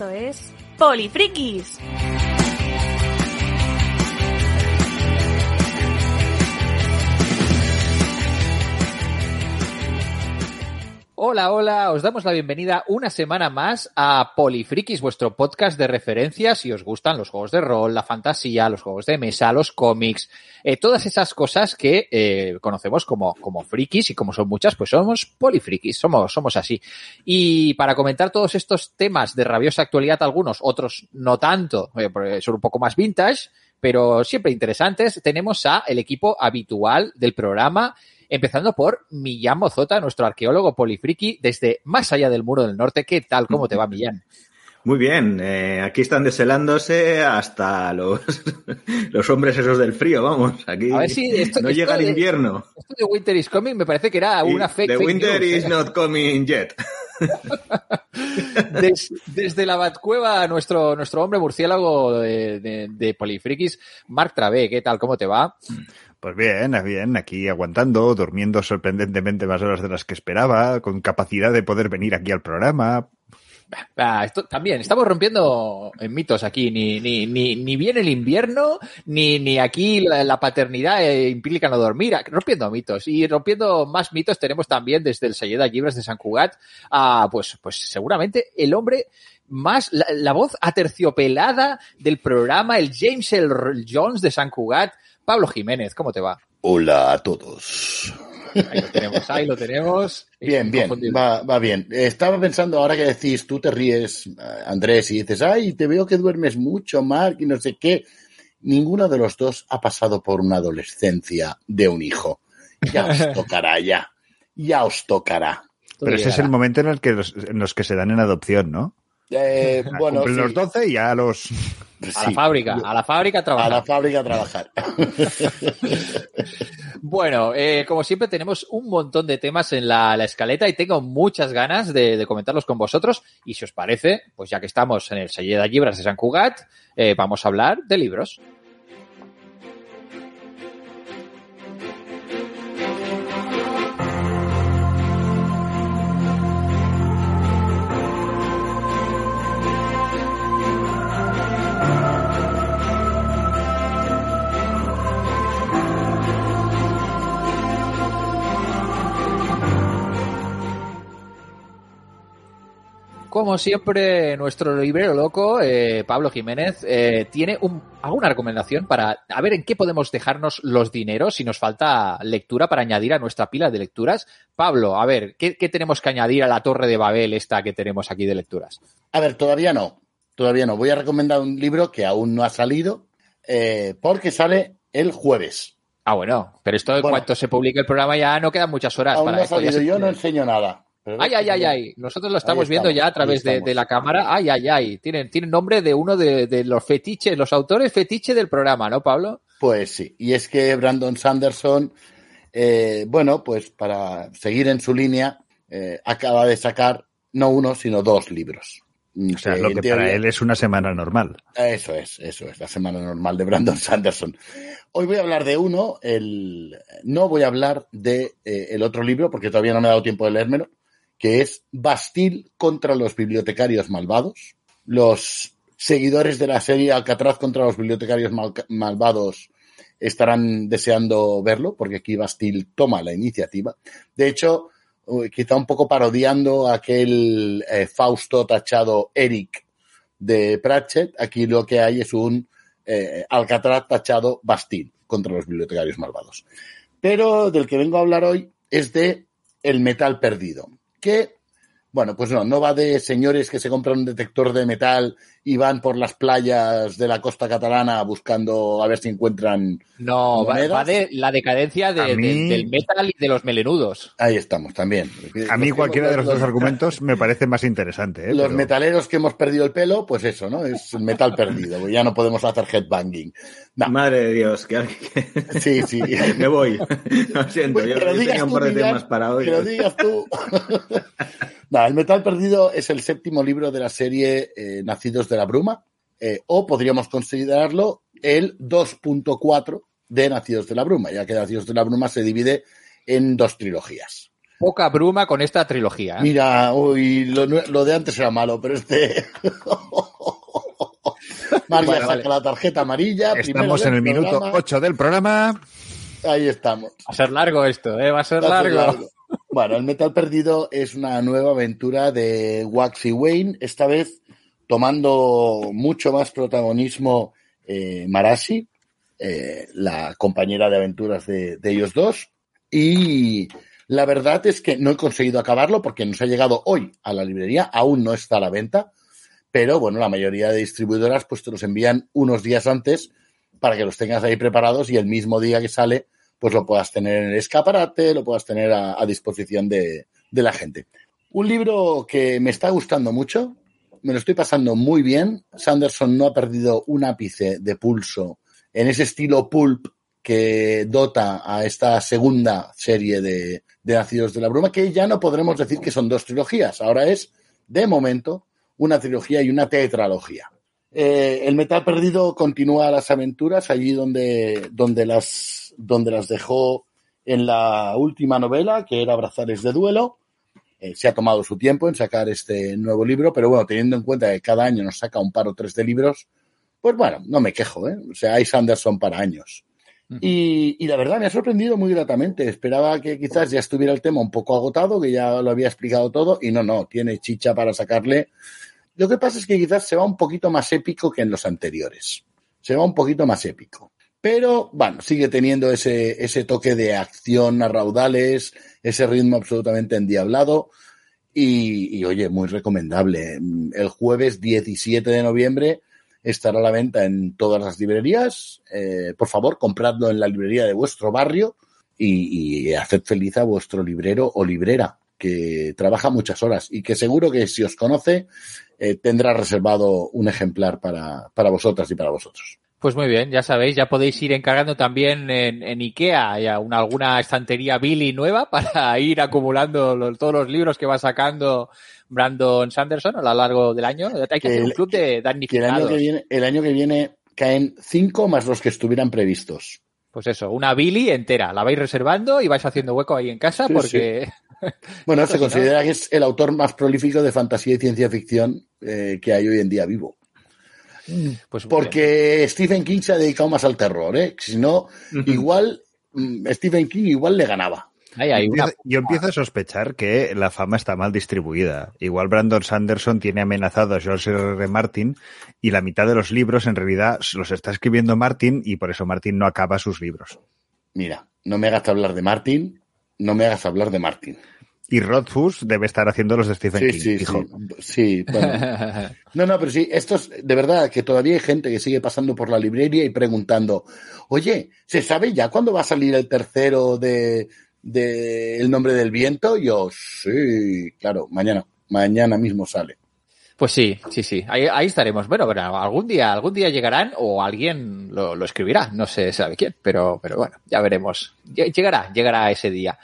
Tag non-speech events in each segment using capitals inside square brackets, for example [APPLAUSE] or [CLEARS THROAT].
Esto es Polifrikis. Hola, hola, os damos la bienvenida una semana más a Polifrikis, vuestro podcast de referencia si os gustan los juegos de rol, la fantasía, los juegos de mesa, los cómics, eh, todas esas cosas que eh, conocemos como, como frikis y como son muchas, pues somos polifrikis, somos, somos así. Y para comentar todos estos temas de rabiosa actualidad, algunos, otros no tanto, eh, porque son un poco más vintage, pero siempre interesantes, tenemos a el equipo habitual del programa empezando por Millán Mozota, nuestro arqueólogo polifriki desde más allá del muro del norte. ¿Qué tal? ¿Cómo te va, Millán? Muy bien, eh, aquí están deshelándose hasta los, [LAUGHS] los hombres esos del frío, vamos. Aquí A ver si esto- no esto llega el invierno. Esto de Winter is Coming me parece que era una fake, The fake winter news, is ¿eh? not coming yet. [LAUGHS] Des- desde la Batcueva, nuestro, nuestro hombre murciélago de, de, de Polifrikis, Marc Travé, ¿qué tal? ¿Cómo te va? Pues bien, bien, aquí aguantando, durmiendo sorprendentemente más horas de las que esperaba, con capacidad de poder venir aquí al programa. Ah, también, estamos rompiendo en mitos aquí, ni, ni, ni, ni bien el invierno, ni, ni aquí la, paternidad eh, implica no dormir, rompiendo mitos. Y rompiendo más mitos tenemos también desde el Sayeda Libres de San Cugat, a, pues, pues seguramente el hombre más, la, la voz aterciopelada del programa, el James Earl Jones de San Cugat, Pablo Jiménez, ¿cómo te va? Hola a todos. Ahí lo tenemos, ahí lo tenemos. [LAUGHS] Bien, bien, va, va bien. Estaba pensando ahora que decís, tú te ríes, eh, Andrés, y dices, ay, te veo que duermes mucho, Mark, y no sé qué. Ninguno de los dos ha pasado por una adolescencia de un hijo. Ya os [LAUGHS] tocará, ya. Ya os tocará. Pero ese es el momento en el que los, en los que se dan en adopción, ¿no? Eh, [LAUGHS] bueno, Cumplen sí, los 12 y ya los... A la fábrica, a la fábrica a trabajar. A la fábrica a trabajar. [LAUGHS] Bueno, eh, como siempre tenemos un montón de temas en la, la escaleta y tengo muchas ganas de, de comentarlos con vosotros. Y si os parece, pues ya que estamos en el Selleda Libras de San Cugat, eh, vamos a hablar de libros. Como siempre, nuestro librero loco, eh, Pablo Jiménez, eh, tiene un, alguna recomendación para a ver en qué podemos dejarnos los dineros si nos falta lectura para añadir a nuestra pila de lecturas. Pablo, a ver, ¿qué, qué tenemos que añadir a la torre de Babel esta que tenemos aquí de lecturas? A ver, todavía no. Todavía no. Voy a recomendar un libro que aún no ha salido, eh, porque sale el jueves. Ah, bueno, pero esto en Bueno. cuanto se publique el programa ya no quedan muchas horas Aún para no ha esto. ya salido. Yo no enseño nada. Ay, ay, ay, ay. Nosotros lo estamos viendo ya a través de, la cámara. Ay, ay, ay. Tienen, tienen nombre de uno de, de los fetiches, los autores fetiche del programa, ¿no, Pablo? Pues sí, y es que Brandon Sanderson, eh, bueno, pues para seguir en su línea, eh, acaba de sacar no uno, sino dos libros. O sea, Eh, lo que teoría- para él es una semana normal. Eso es, eso es, la semana normal de Brandon Sanderson. Hoy voy a hablar de uno, el, no voy a hablar de eh, el otro libro, porque todavía no me ha dado tiempo de leérmelo, que es Bastille contra los bibliotecarios malvados. Los seguidores de la serie Alcatraz contra los bibliotecarios mal- malvados estarán deseando verlo, porque aquí Bastille toma la iniciativa. De hecho, quizá un poco parodiando aquel eh, Fausto tachado Eric de Pratchett, aquí lo que hay es un eh, Alcatraz tachado Bastille contra los bibliotecarios malvados. Pero del que vengo a hablar hoy es de El metal perdido, que Bueno, pues no, no va de señores que se compran un detector de metal y van por las playas de la costa catalana buscando a ver si encuentran. No, va, de la decadencia de- A mí- de- del metal y de los melenudos. Ahí estamos también. A mí Los- cualquiera de los dos los- argumentos me parece más interesante. ¿eh? Los Pero- metaleros que hemos perdido el pelo, pues eso, ¿no? Es el metal perdido. pues Ya no podemos hacer headbanging. No, Madre de Dios, que, sí, sí. [LAUGHS] me voy. Lo siento, yo, yo tenía un par de temas para hoy. Que lo digas tú. No, [LAUGHS] el Metal Perdido es el séptimo libro de la serie eh, Nacidos de la Bruma, eh, o podríamos considerarlo el 2.4 de Nacidos de la Bruma, ya que Nacidos de la Bruma se divide en dos trilogías. Poca bruma con esta trilogía. ¿eh? Mira, uy, lo, de antes era malo, pero este... [LAUGHS] María Vale, saca vale. la tarjeta amarilla. Estamos en el minuto programa. 8 del programa. Ahí estamos. Va a ser largo esto, ¿eh? Va a ser Va a ser largo. largo. Bueno, el Metal Perdido es una nueva aventura de Waxy Wayne, esta vez tomando mucho más protagonismo eh, Marashi, eh, la compañera de aventuras de, de ellos dos. Y la verdad es que no he conseguido acabarlo porque nos ha llegado hoy a la librería, aún no está a la venta, pero bueno, la mayoría de distribuidoras pues te los envían unos días antes para que los tengas ahí preparados y el mismo día que sale pues lo puedas tener en el escaparate, lo puedas tener a, disposición de, de la gente. Un libro que me está gustando mucho, me lo estoy pasando muy bien. Sanderson no ha perdido un ápice de pulso en ese estilo pulp que dota a esta segunda serie de, de Nacidos de la Bruma, que ya no podremos decir que son dos trilogías, ahora es, de momento, una trilogía y una tetralogía. Eh, el Metal Perdido continúa las aventuras allí donde, donde, las, donde las dejó en la última novela, que era Brazales de Duelo. Eh, se ha tomado su tiempo en sacar este nuevo libro, pero bueno, teniendo en cuenta que cada año nos saca un par o tres de libros, pues bueno, no me quejo, ¿eh? O sea, hay Sanderson para años. Y, y la verdad me ha sorprendido muy gratamente. Esperaba que quizás ya estuviera el tema un poco agotado, que ya lo había explicado todo, y no, no, tiene chicha para sacarle. Lo que pasa es que quizás se va un poquito más épico que en los anteriores. Se va un poquito más épico. Pero, bueno, sigue teniendo ese, ese toque de acción a raudales, ese ritmo absolutamente endiablado. Y, y, oye, muy recomendable. El jueves 17 de noviembre estará a la venta en todas las librerías. Eh, por favor, compradlo en la librería de vuestro barrio y, y haced feliz a vuestro librero o librera que trabaja muchas horas y que seguro que si os conoce eh, tendrá reservado un ejemplar para, para vosotras y para vosotros. Pues muy bien, ya sabéis, ya podéis ir encargando también en, en IKEA y a una, alguna estantería Billy nueva [LAUGHS] para ir acumulando los- todos los libros que va sacando Brandon Sanderson a lo largo del año. Hay que Que hacer un el- club de Que el año damnificados. que viene, el año que viene caen cinco más los que estuvieran previstos. Pues eso, una Billy entera. La vais reservando y vais haciendo hueco ahí en casa Sí, porque... [LAUGHS] Bueno, se considera que es el autor más prolífico de fantasía y ciencia ficción eh, que hay hoy en día vivo. Pues muy bien. Porque Stephen King se ha dedicado más al terror, ¿eh? Si no, igual mm, Stephen King igual le ganaba. Ahí hay una... Yo empiezo a sospechar que la fama está mal distribuida. Igual Brandon Sanderson tiene amenazado a George R. R. Martin y la mitad de los libros en realidad los está escribiendo Martin y por eso Martin no acaba sus libros. Mira, no me hagas hablar de Martin, no me hagas hablar de Martin. Y Rothfuss debe estar haciendo los de Stephen Sí, King. sí, fijo. sí. Sí, bueno. [LAUGHS] No, no, pero sí, esto es de verdad que todavía hay gente que sigue pasando por la librería y preguntando, oye, ¿se sabe ya cuándo va a salir el tercero de, de El nombre del viento? Yo, sí, claro, mañana, mañana mismo sale. Pues sí, sí, sí. Ahí, ahí estaremos. Bueno, pero algún día, algún día llegarán o alguien lo, lo escribirá. No se sabe quién, pero, pero bueno, ya veremos. Lle- Llegará, llegará ese día.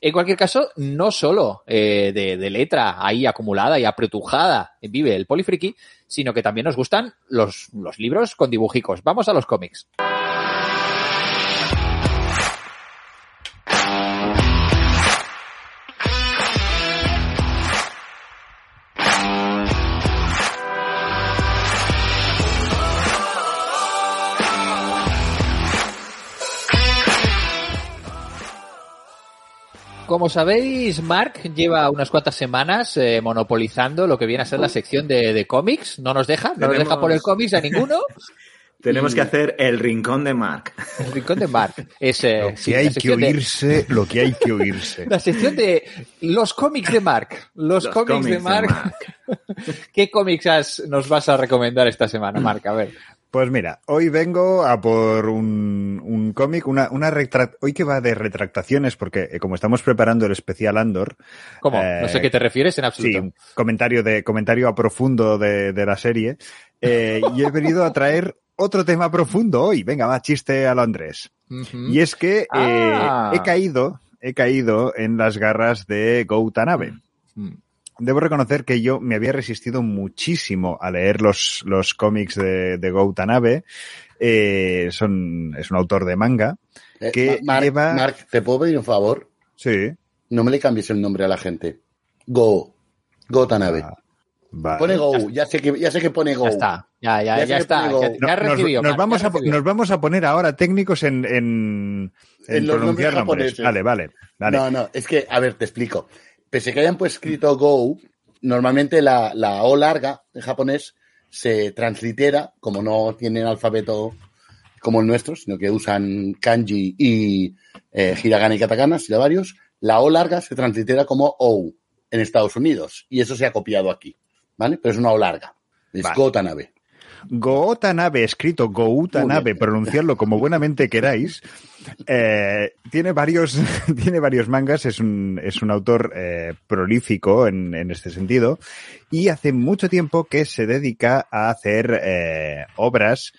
En cualquier caso, no solo eh, de, letra ahí acumulada y apretujada vive el polifriki, sino que también nos gustan los, los libros con dibujicos. Vamos a los cómics. Como sabéis, Mark lleva unas cuantas semanas eh, monopolizando lo que viene a ser la sección de, de cómics. No nos deja, no nos deja poner cómics a ninguno. [LAUGHS] Tenemos Y- que hacer el rincón de Mark. [LAUGHS] El rincón de Mark. Es, eh, Lo que sí, hay la que sección de- oírse, lo que hay que oírse. [LAUGHS] La sección de los cómics de Mark. Los, Los cómics, de Mark. ¿Qué cómics has- nos vas a recomendar esta semana, Mark? A ver. Pues mira, hoy vengo a por un, un cómic, una, una hoy que va de retractaciones, porque eh, como estamos preparando el especial Andor, ¿Cómo? Eh, no sé qué te refieres en sí, absoluto. un comentario de comentario a profundo de, de la serie, eh, y he venido a traer otro tema profundo hoy. Venga, va, chiste a lo Andrés. Y es que eh, Ah. he caído, he caído en las garras de Go Tanabe. Mm. Debo reconocer que yo me había resistido muchísimo a leer los, los cómics de, de Go Tanabe. Eh, son, es un autor de manga. Eh, que Ma- Mark, lleva- Mark, ¿te puedo pedir un favor? Sí. No me le cambies el nombre a la gente. Go. Go Tanabe. Ah, vale. Pone Go. Ya sé que, ya sé que pone Go. Ya está. Ya, ya, Ya está. Ya, No, nos, recibido. nos Mark, vamos ya a, nos vamos a poner ahora técnicos en, en, en En los pronunciar nombres nombres. japoneses. Vale, vale. vale. No, no, es que, a ver, te explico. Pese a que hayan pues escrito Go, normalmente la, la O larga en japonés se translitera, como no tienen alfabeto como el nuestro, sino que usan kanji y eh, hiragana y katakana, varios, la O larga se translitera como O en Estados Unidos. Y eso se ha copiado aquí, ¿vale? Pero es una O larga. Es Vale. Go Tanabe. Goutanabe, escrito Goutanabe, Muy pronunciarlo como [LAUGHS] buenamente queráis, eh, tiene varios, [LAUGHS] tiene varios mangas, es un, es un autor eh, prolífico en, en este sentido, y hace mucho tiempo que se dedica a hacer eh, obras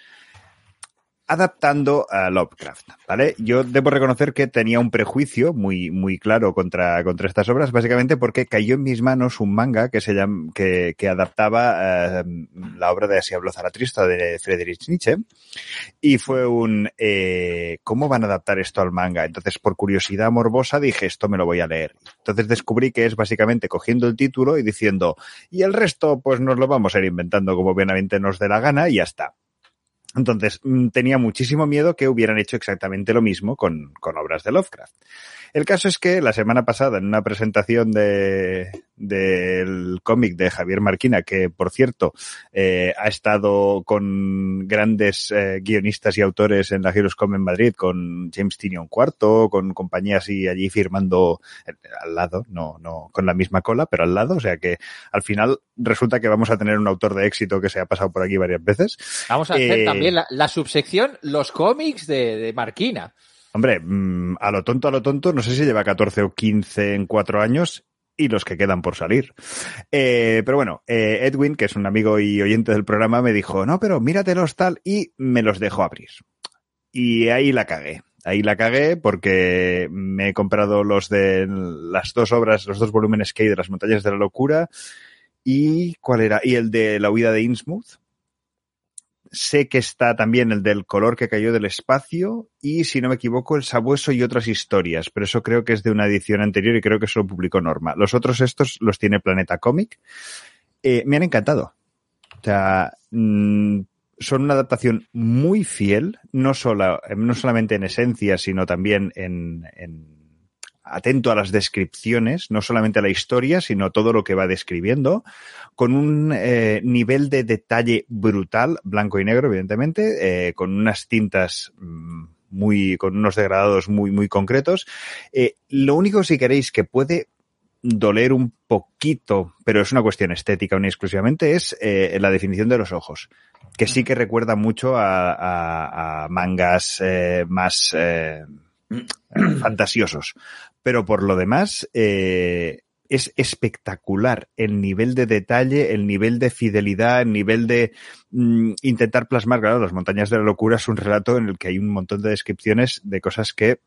adaptando a Lovecraft, ¿vale? Yo debo reconocer que tenía un prejuicio muy, muy claro contra, contra estas obras, básicamente porque cayó en mis manos un manga que se llama, que, que adaptaba eh, la obra de Así habló Zaratustra de Friedrich Nietzsche, y fue un, eh, ¿cómo van a adaptar esto al manga? Entonces, por curiosidad morbosa, dije, esto me lo voy a leer. Entonces descubrí que es básicamente cogiendo el título y diciendo, y el resto, pues nos lo vamos a ir inventando como buenamente nos dé la gana y ya está. Entonces, mm, tenía muchísimo miedo que hubieran hecho exactamente lo mismo con, con obras de Lovecraft. El caso es que la semana pasada, en una presentación de, del cómic de Javier Marquina, que por cierto eh, ha estado con grandes eh, guionistas y autores en la Heroescom en Madrid, con James Tinion IV, con compañías y allí firmando eh, al lado, no, no con la misma cola, pero al lado, o sea que al final resulta que vamos a tener un autor de éxito que se ha pasado por aquí varias veces. Vamos a hacer Eh, también la, la subsección Los cómics de, de Marquina. Hombre, mm, a lo tonto, a lo tonto, no sé si lleva 14 o 15 en cuatro años y los que quedan por salir. Eh, pero bueno, eh, Edwin, que es un amigo y oyente del programa, me dijo, no, pero míratelos tal, y me los dejó abrir. Y ahí la cagué. Ahí la cagué porque me he comprado los de las dos obras, los dos volúmenes que hay de las montañas de la locura. ¿Y cuál era? Y el de la huida de Innsmouth. Sé que está también el del color que cayó del espacio y, si no me equivoco, el sabueso y otras historias, pero eso creo que es de una edición anterior y creo que eso lo publicó Norma. Los otros estos los tiene Planeta Comic. Eh, me han encantado. O sea, mm, son una adaptación muy fiel, no, solo, no solamente en esencia, sino también en atento a las descripciones, no solamente a la historia, sino todo lo que va describiendo, con un eh, nivel de detalle brutal, blanco y negro, evidentemente, eh, con unas tintas mm, muy, con unos degradados muy, muy concretos. Eh, lo único, si queréis, que puede doler un poquito, pero es una cuestión estética y exclusivamente, es la definición de los ojos, que sí que recuerda mucho a, mangas más eh, [CLEARS THROAT] fantasiosos. Pero por lo demás, eh, es espectacular el nivel de detalle, el nivel de fidelidad, el nivel de mm, intentar plasmar, claro, las montañas de la locura es un relato en el que hay un montón de descripciones de cosas que,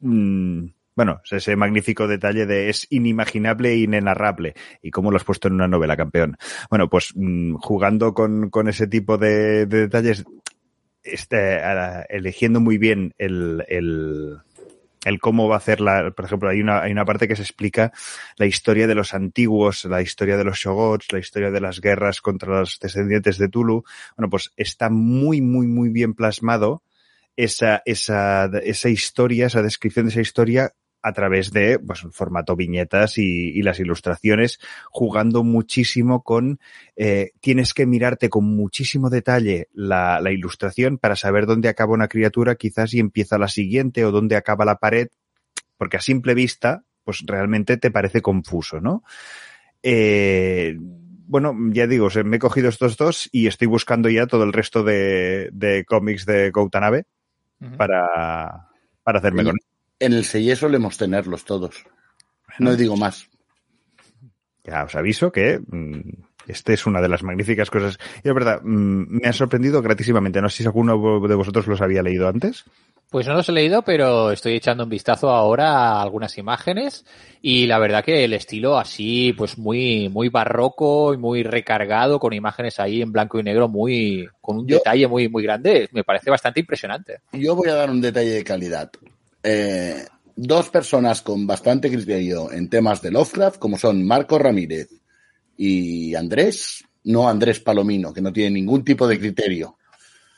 mm, bueno, ese magnífico detalle de es inimaginable e inenarrable. ¿Y cómo lo has puesto en una novela, campeón? Bueno, pues mm, jugando con, con ese tipo de, de detalles, este, eligiendo muy bien el, el, el cómo va a hacer la, por ejemplo, hay una, hay una parte que se explica la historia de los antiguos, la historia de los Shogots, la historia de las guerras contra los descendientes de Tulu. Bueno, pues está muy, muy, muy bien plasmado esa, esa, esa historia, esa descripción de esa historia a través de pues, el formato viñetas y, y, las ilustraciones, jugando muchísimo con, eh, tienes que mirarte con muchísimo detalle la, la, ilustración para saber dónde acaba una criatura quizás y empieza la siguiente o dónde acaba la pared, porque a simple vista, pues realmente te parece confuso, ¿no? Eh, bueno, ya digo, me he cogido estos dos y estoy buscando ya todo el resto de, de cómics de Goutanabe uh -huh. para, para hacerme con En el sello solemos tenerlos todos. No digo más. Ya os aviso que mmm, este es una de las magníficas cosas. Y es verdad, mmm, me ha sorprendido gratísimamente. No sé si alguno de vosotros los había leído antes. Pues no los he leído, pero estoy echando un vistazo ahora a algunas imágenes y la verdad que el estilo así, pues muy, muy barroco y muy recargado, con imágenes ahí en blanco y negro muy, con un yo, detalle muy, muy grande, me parece bastante impresionante. Yo voy a dar un detalle de calidad. Eh, dos personas con bastante criterio en temas de Lovecraft, como son Marco Ramírez y Andrés, no Andrés Palomino, que no tiene ningún tipo de criterio,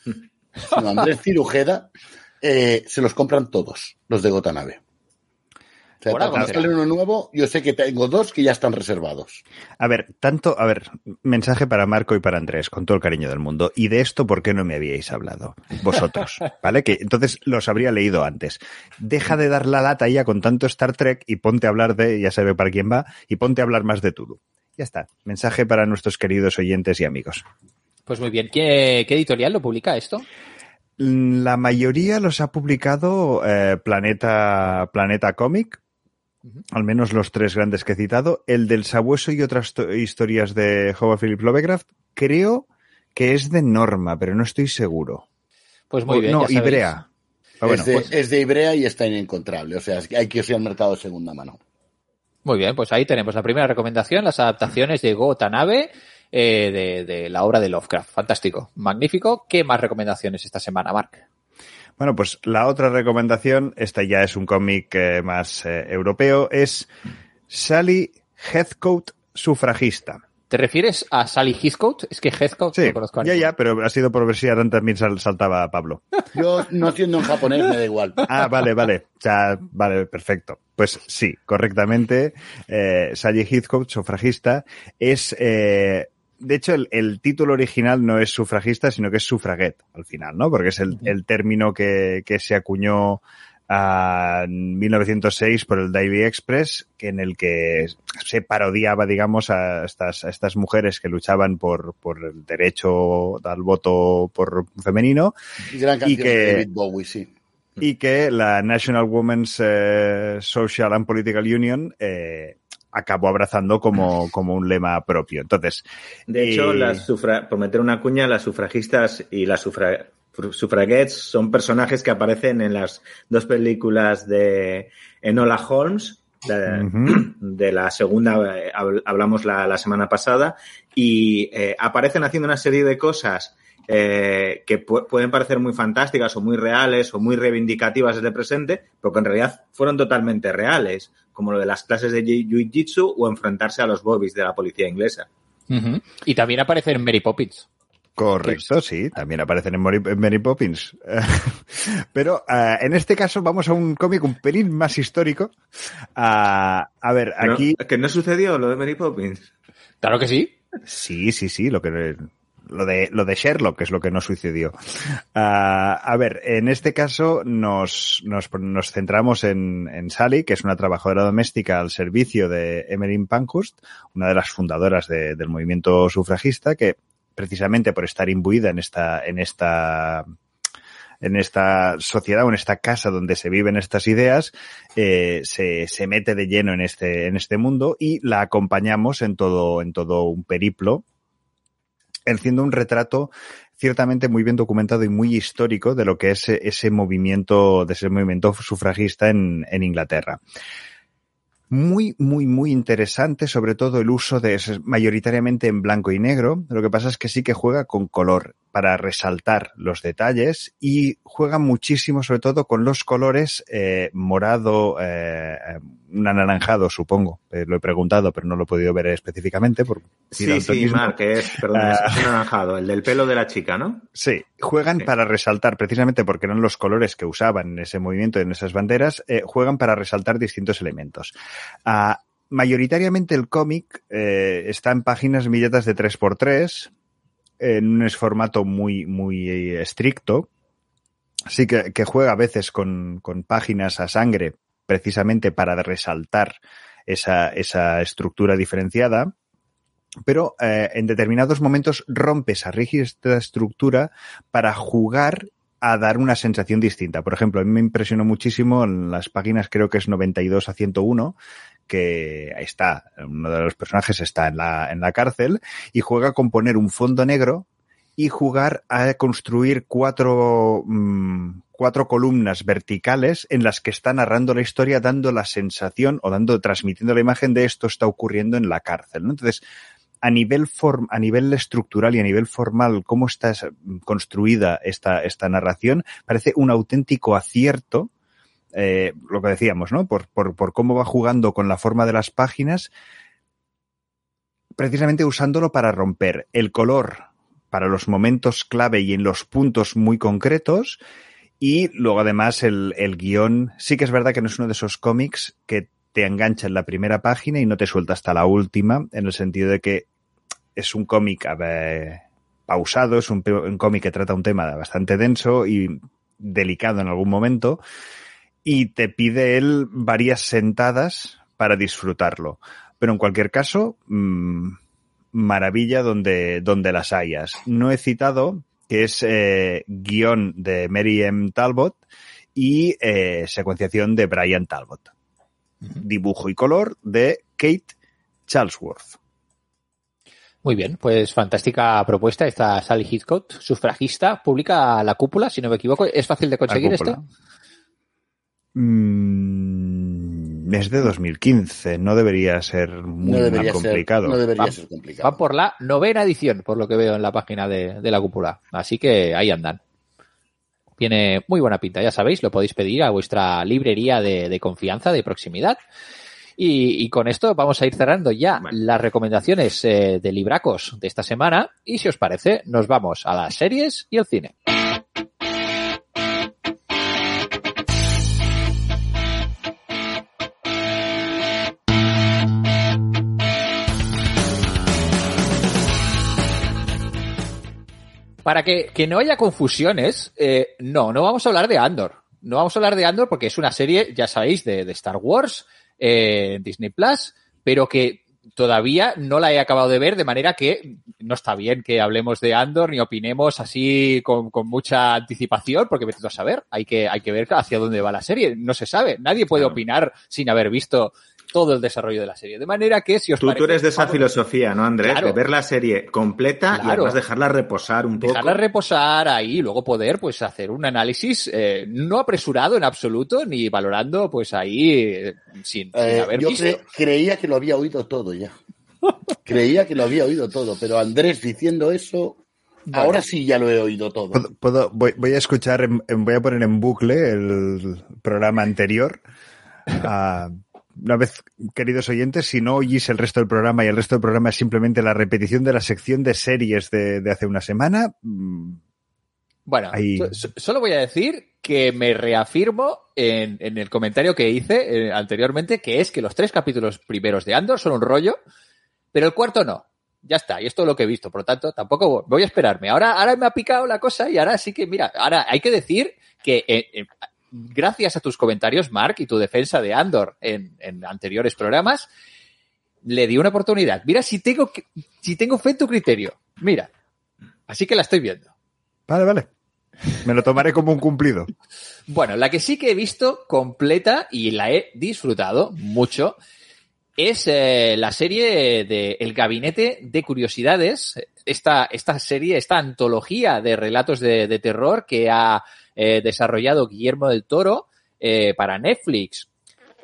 sino Andrés [LAUGHS] Cirujeda, eh, se los compran todos, los de Gotanabe. Sea, bueno, cuando sale uno nuevo, yo sé que tengo dos que ya están reservados. A ver, tanto, a ver, mensaje para Marco y para Andrés, con todo el cariño del mundo. Y de esto, ¿por qué no me habíais hablado? Vosotros, [LAUGHS] ¿vale? Que entonces los habría leído antes. Deja de dar la lata ya con tanto Star Trek y ponte a hablar de, ya sabe para quién va, y ponte a hablar más de Tulu. Ya está. Mensaje para nuestros queridos oyentes y amigos. Pues muy bien. ¿Qué, qué editorial lo publica esto? La mayoría los ha publicado eh, Planeta, Planeta Comic. Al menos los tres grandes que he citado. El del Sabueso y otras historias de Howard Philip Lovecraft, creo que es de Norma, pero no estoy seguro. Pues muy bien. No, Ibrea. Ah, bueno, es, de, pues... es, de, Ibrea y está inencontrable. O sea, hay que irse al mercado de segunda mano. Muy bien, pues ahí tenemos la primera recomendación, las adaptaciones de Go Tanabe eh, de, de, la obra de Lovecraft. Fantástico, magnífico. ¿Qué más recomendaciones esta semana, Mark? Bueno, pues la otra recomendación, esta ya es un cómic eh, más eh, europeo, es Sally Heathcote, sufragista. ¿Te refieres a Sally Heathcote? Es que Heathcote sí, no conozco a ya, ya, pero ha sido por ver si Aran también saltaba a Pablo. [LAUGHS] Yo no entiendo en japonés, me da igual. Ah, vale, vale. O sea, vale, perfecto. Pues sí, correctamente. Eh, Sally Heathcote, sufragista, es eh, de hecho, el, el, título original no es sufragista, sino que es sufraguet al final, ¿no? Porque es el, el término que, que, se acuñó uh, en 1906 por el Daily Express, que en el que se parodiaba, digamos, a estas, a estas mujeres que luchaban por, por el derecho al voto por femenino. Y, gran y que, de David Bowie, sí y que la National Women's eh, Social and Political Union eh, acabó abrazando como, [LAUGHS] como un lema propio. Entonces. De hecho, eh... las sufra por meter una cuña, las sufragistas y las sufra sufraguettes son personajes que aparecen en las dos películas de Enola Holmes. De, uh [CLEARS THROAT] -huh. de la segunda eh, hablamos la, la, semana pasada y eh, aparecen haciendo una serie de cosas eh, que pu pueden parecer muy fantásticas o muy reales o muy reivindicativas desde el presente, pero que en realidad fueron totalmente reales, como lo de las clases de Jiu-Jitsu o enfrentarse a los bobbies de la policía inglesa. Uh -huh. Y también aparecen en Mary Poppins. Correcto, sí, también aparecen en Mary Poppins. [LAUGHS] Pero uh, en este caso vamos a un cómic un pelín más histórico. Uh, a ver, aquí... ¿Que no sucedió lo de Mary Poppins? Claro que sí. Sí, sí, sí, lo que lo de, lo de Sherlock, que es lo que no sucedió. Uh, a ver, en este caso nos, nos, nos centramos en, en, Sally, que es una trabajadora doméstica al servicio de Emmeline Pankhurst, una de las fundadoras de, del movimiento sufragista, que precisamente por estar imbuida en esta, en esta, en esta sociedad o en esta casa donde se viven estas ideas, eh, se, se mete de lleno en este, en este mundo y la acompañamos en todo, en todo un periplo haciendo un retrato ciertamente muy bien documentado y muy histórico de lo que es ese movimiento, de ese movimiento sufragista en, en Inglaterra. Muy, muy, muy interesante, sobre todo el uso de mayoritariamente en blanco y negro. Lo que pasa es que sí que juega con color. Para resaltar los detalles y juegan muchísimo, sobre todo, con los colores eh, morado, eh, un anaranjado, supongo. Eh, lo he preguntado, pero no lo he podido ver específicamente. Por sí, sí, Mark, es, perdón, es ah. anaranjado, el del pelo de la chica, ¿no? Sí, juegan para resaltar, precisamente porque eran los colores que usaban en ese movimiento, en esas banderas, eh, juegan para resaltar distintos elementos. Ah, mayoritariamente el cómic eh, está en páginas billetas de 3x3, en un formato muy, muy eh, estricto. Sí que, que juega a veces con, con, páginas a sangre, precisamente para resaltar esa, esa estructura diferenciada. Pero eh, en determinados momentos rompe esa rígida estructura para jugar a dar una sensación distinta. Por ejemplo, a mí me impresionó muchísimo en las páginas, creo que es 92 a 101, que está, uno de los personajes está en la, en la cárcel y juega con poner un fondo negro y jugar a construir cuatro, mmm, cuatro columnas verticales en las que está narrando la historia, dando la sensación o dando, transmitiendo la imagen de esto está ocurriendo en la cárcel. ¿no? Entonces, a nivel form, a nivel estructural y a nivel formal, cómo está construida esta, esta narración, parece un auténtico acierto eh, lo que decíamos, ¿no? Por, por, por cómo va jugando con la forma de las páginas, precisamente usándolo para romper el color para los momentos clave y en los puntos muy concretos. Y luego además el, el guion, sí que es verdad que no es uno de esos cómics que te engancha en la primera página y no te suelta hasta la última, en el sentido de que es un cómic pausado, es un, un cómic que trata un tema bastante denso y delicado en algún momento, y te pide él varias sentadas para disfrutarlo. Pero en cualquier caso, mmm, maravilla donde, donde las hayas. No he citado que es eh, guion de Mary M. Talbot y eh, secuenciación de Brian Talbot. Dibujo y color de Kate Charlesworth. Muy bien, pues fantástica propuesta esta Sally Heathcote, sufragista, publica La Cúpula, si no me equivoco. ¿Es fácil de conseguir esto? Mm, es de 2015, no debería ser muy no debería complicado. Ser, no debería va, ser complicado. Va por la novena edición, por lo que veo en la página de, de la cúpula. Así que ahí andan. Tiene muy buena pinta, ya sabéis, lo podéis pedir a vuestra librería de, de confianza, de proximidad. Y, y, con esto vamos a ir cerrando ya bueno. las recomendaciones eh, de Libracos de esta semana. Y si os parece, nos vamos a las series y el cine. Para que, que no haya confusiones, eh, no, no vamos a hablar de Andor. No vamos a hablar de Andor porque es una serie, ya sabéis, de, de Star Wars, eh, Disney Plus, pero que todavía no la he acabado de ver, de manera que no está bien que hablemos de Andor ni opinemos así con, con mucha anticipación, porque vete a saber, hay que, hay que ver hacia dónde va la serie. No se sabe, nadie puede claro. opinar sin haber visto todo el desarrollo de la serie. De manera que si os tú, parece, tú eres de esa filosofía, ¿no, Andrés? Claro. De ver la serie completa claro. y además dejarla reposar un poco. Dejarla reposar ahí y luego poder pues hacer un análisis eh, no apresurado en absoluto ni valorando pues ahí eh, sin, eh, sin haber yo visto. Cre creía que lo había oído todo ya. [LAUGHS] creía que lo había oído todo, pero Andrés diciendo eso Vale. Ahora sí ya lo he oído todo. ¿Puedo, puedo voy, voy, a escuchar, en, en, voy a poner en bucle el programa anterior. Uh, una vez, queridos oyentes, si no oís el resto del programa y el resto del programa es simplemente la repetición de la sección de series de, de hace una semana. mm, Bueno, ahí... so, solo voy a decir que me reafirmo en, en el comentario que hice eh, anteriormente, que es que los tres capítulos primeros de Andor son un rollo, pero el cuarto no. Ya está, y esto es lo que he visto, por lo tanto, tampoco voy a esperarme. Ahora, ahora me ha picado la cosa y ahora sí que, mira, ahora hay que decir que eh, eh, gracias a tus comentarios, Mark, y tu defensa de Andor en, en anteriores programas, le di una oportunidad. Mira, si tengo, si tengo fe en tu criterio. Mira. Así que la estoy viendo. Vale, vale. Me lo tomaré como un cumplido. Bueno, la que sí que he visto completa y la he disfrutado mucho es eh, la serie de El Gabinete de Curiosidades. Esta, esta serie, esta antología de relatos de, de terror que ha eh, desarrollado Guillermo del Toro eh, para Netflix.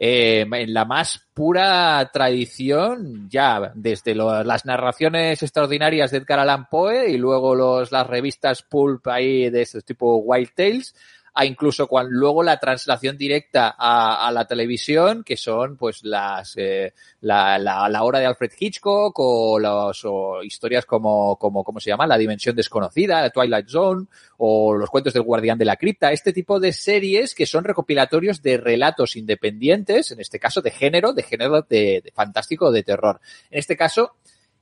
eh, en la más pura tradición, ya desde las narraciones extraordinarias de Edgar Allan Poe y luego los, las revistas pulp ahí de este tipo Wild Tales, a incluso cuando luego la translación directa a, la televisión, que son pues las eh, la, la, la, hora de Alfred Hitchcock o, los, o historias como, como, ¿cómo se llama? La dimensión desconocida, The Twilight Zone, o los cuentos del guardián de la cripta, este tipo de series que son recopilatorios de relatos independientes, en este caso de género, de género de, de fantástico, de terror. En este caso,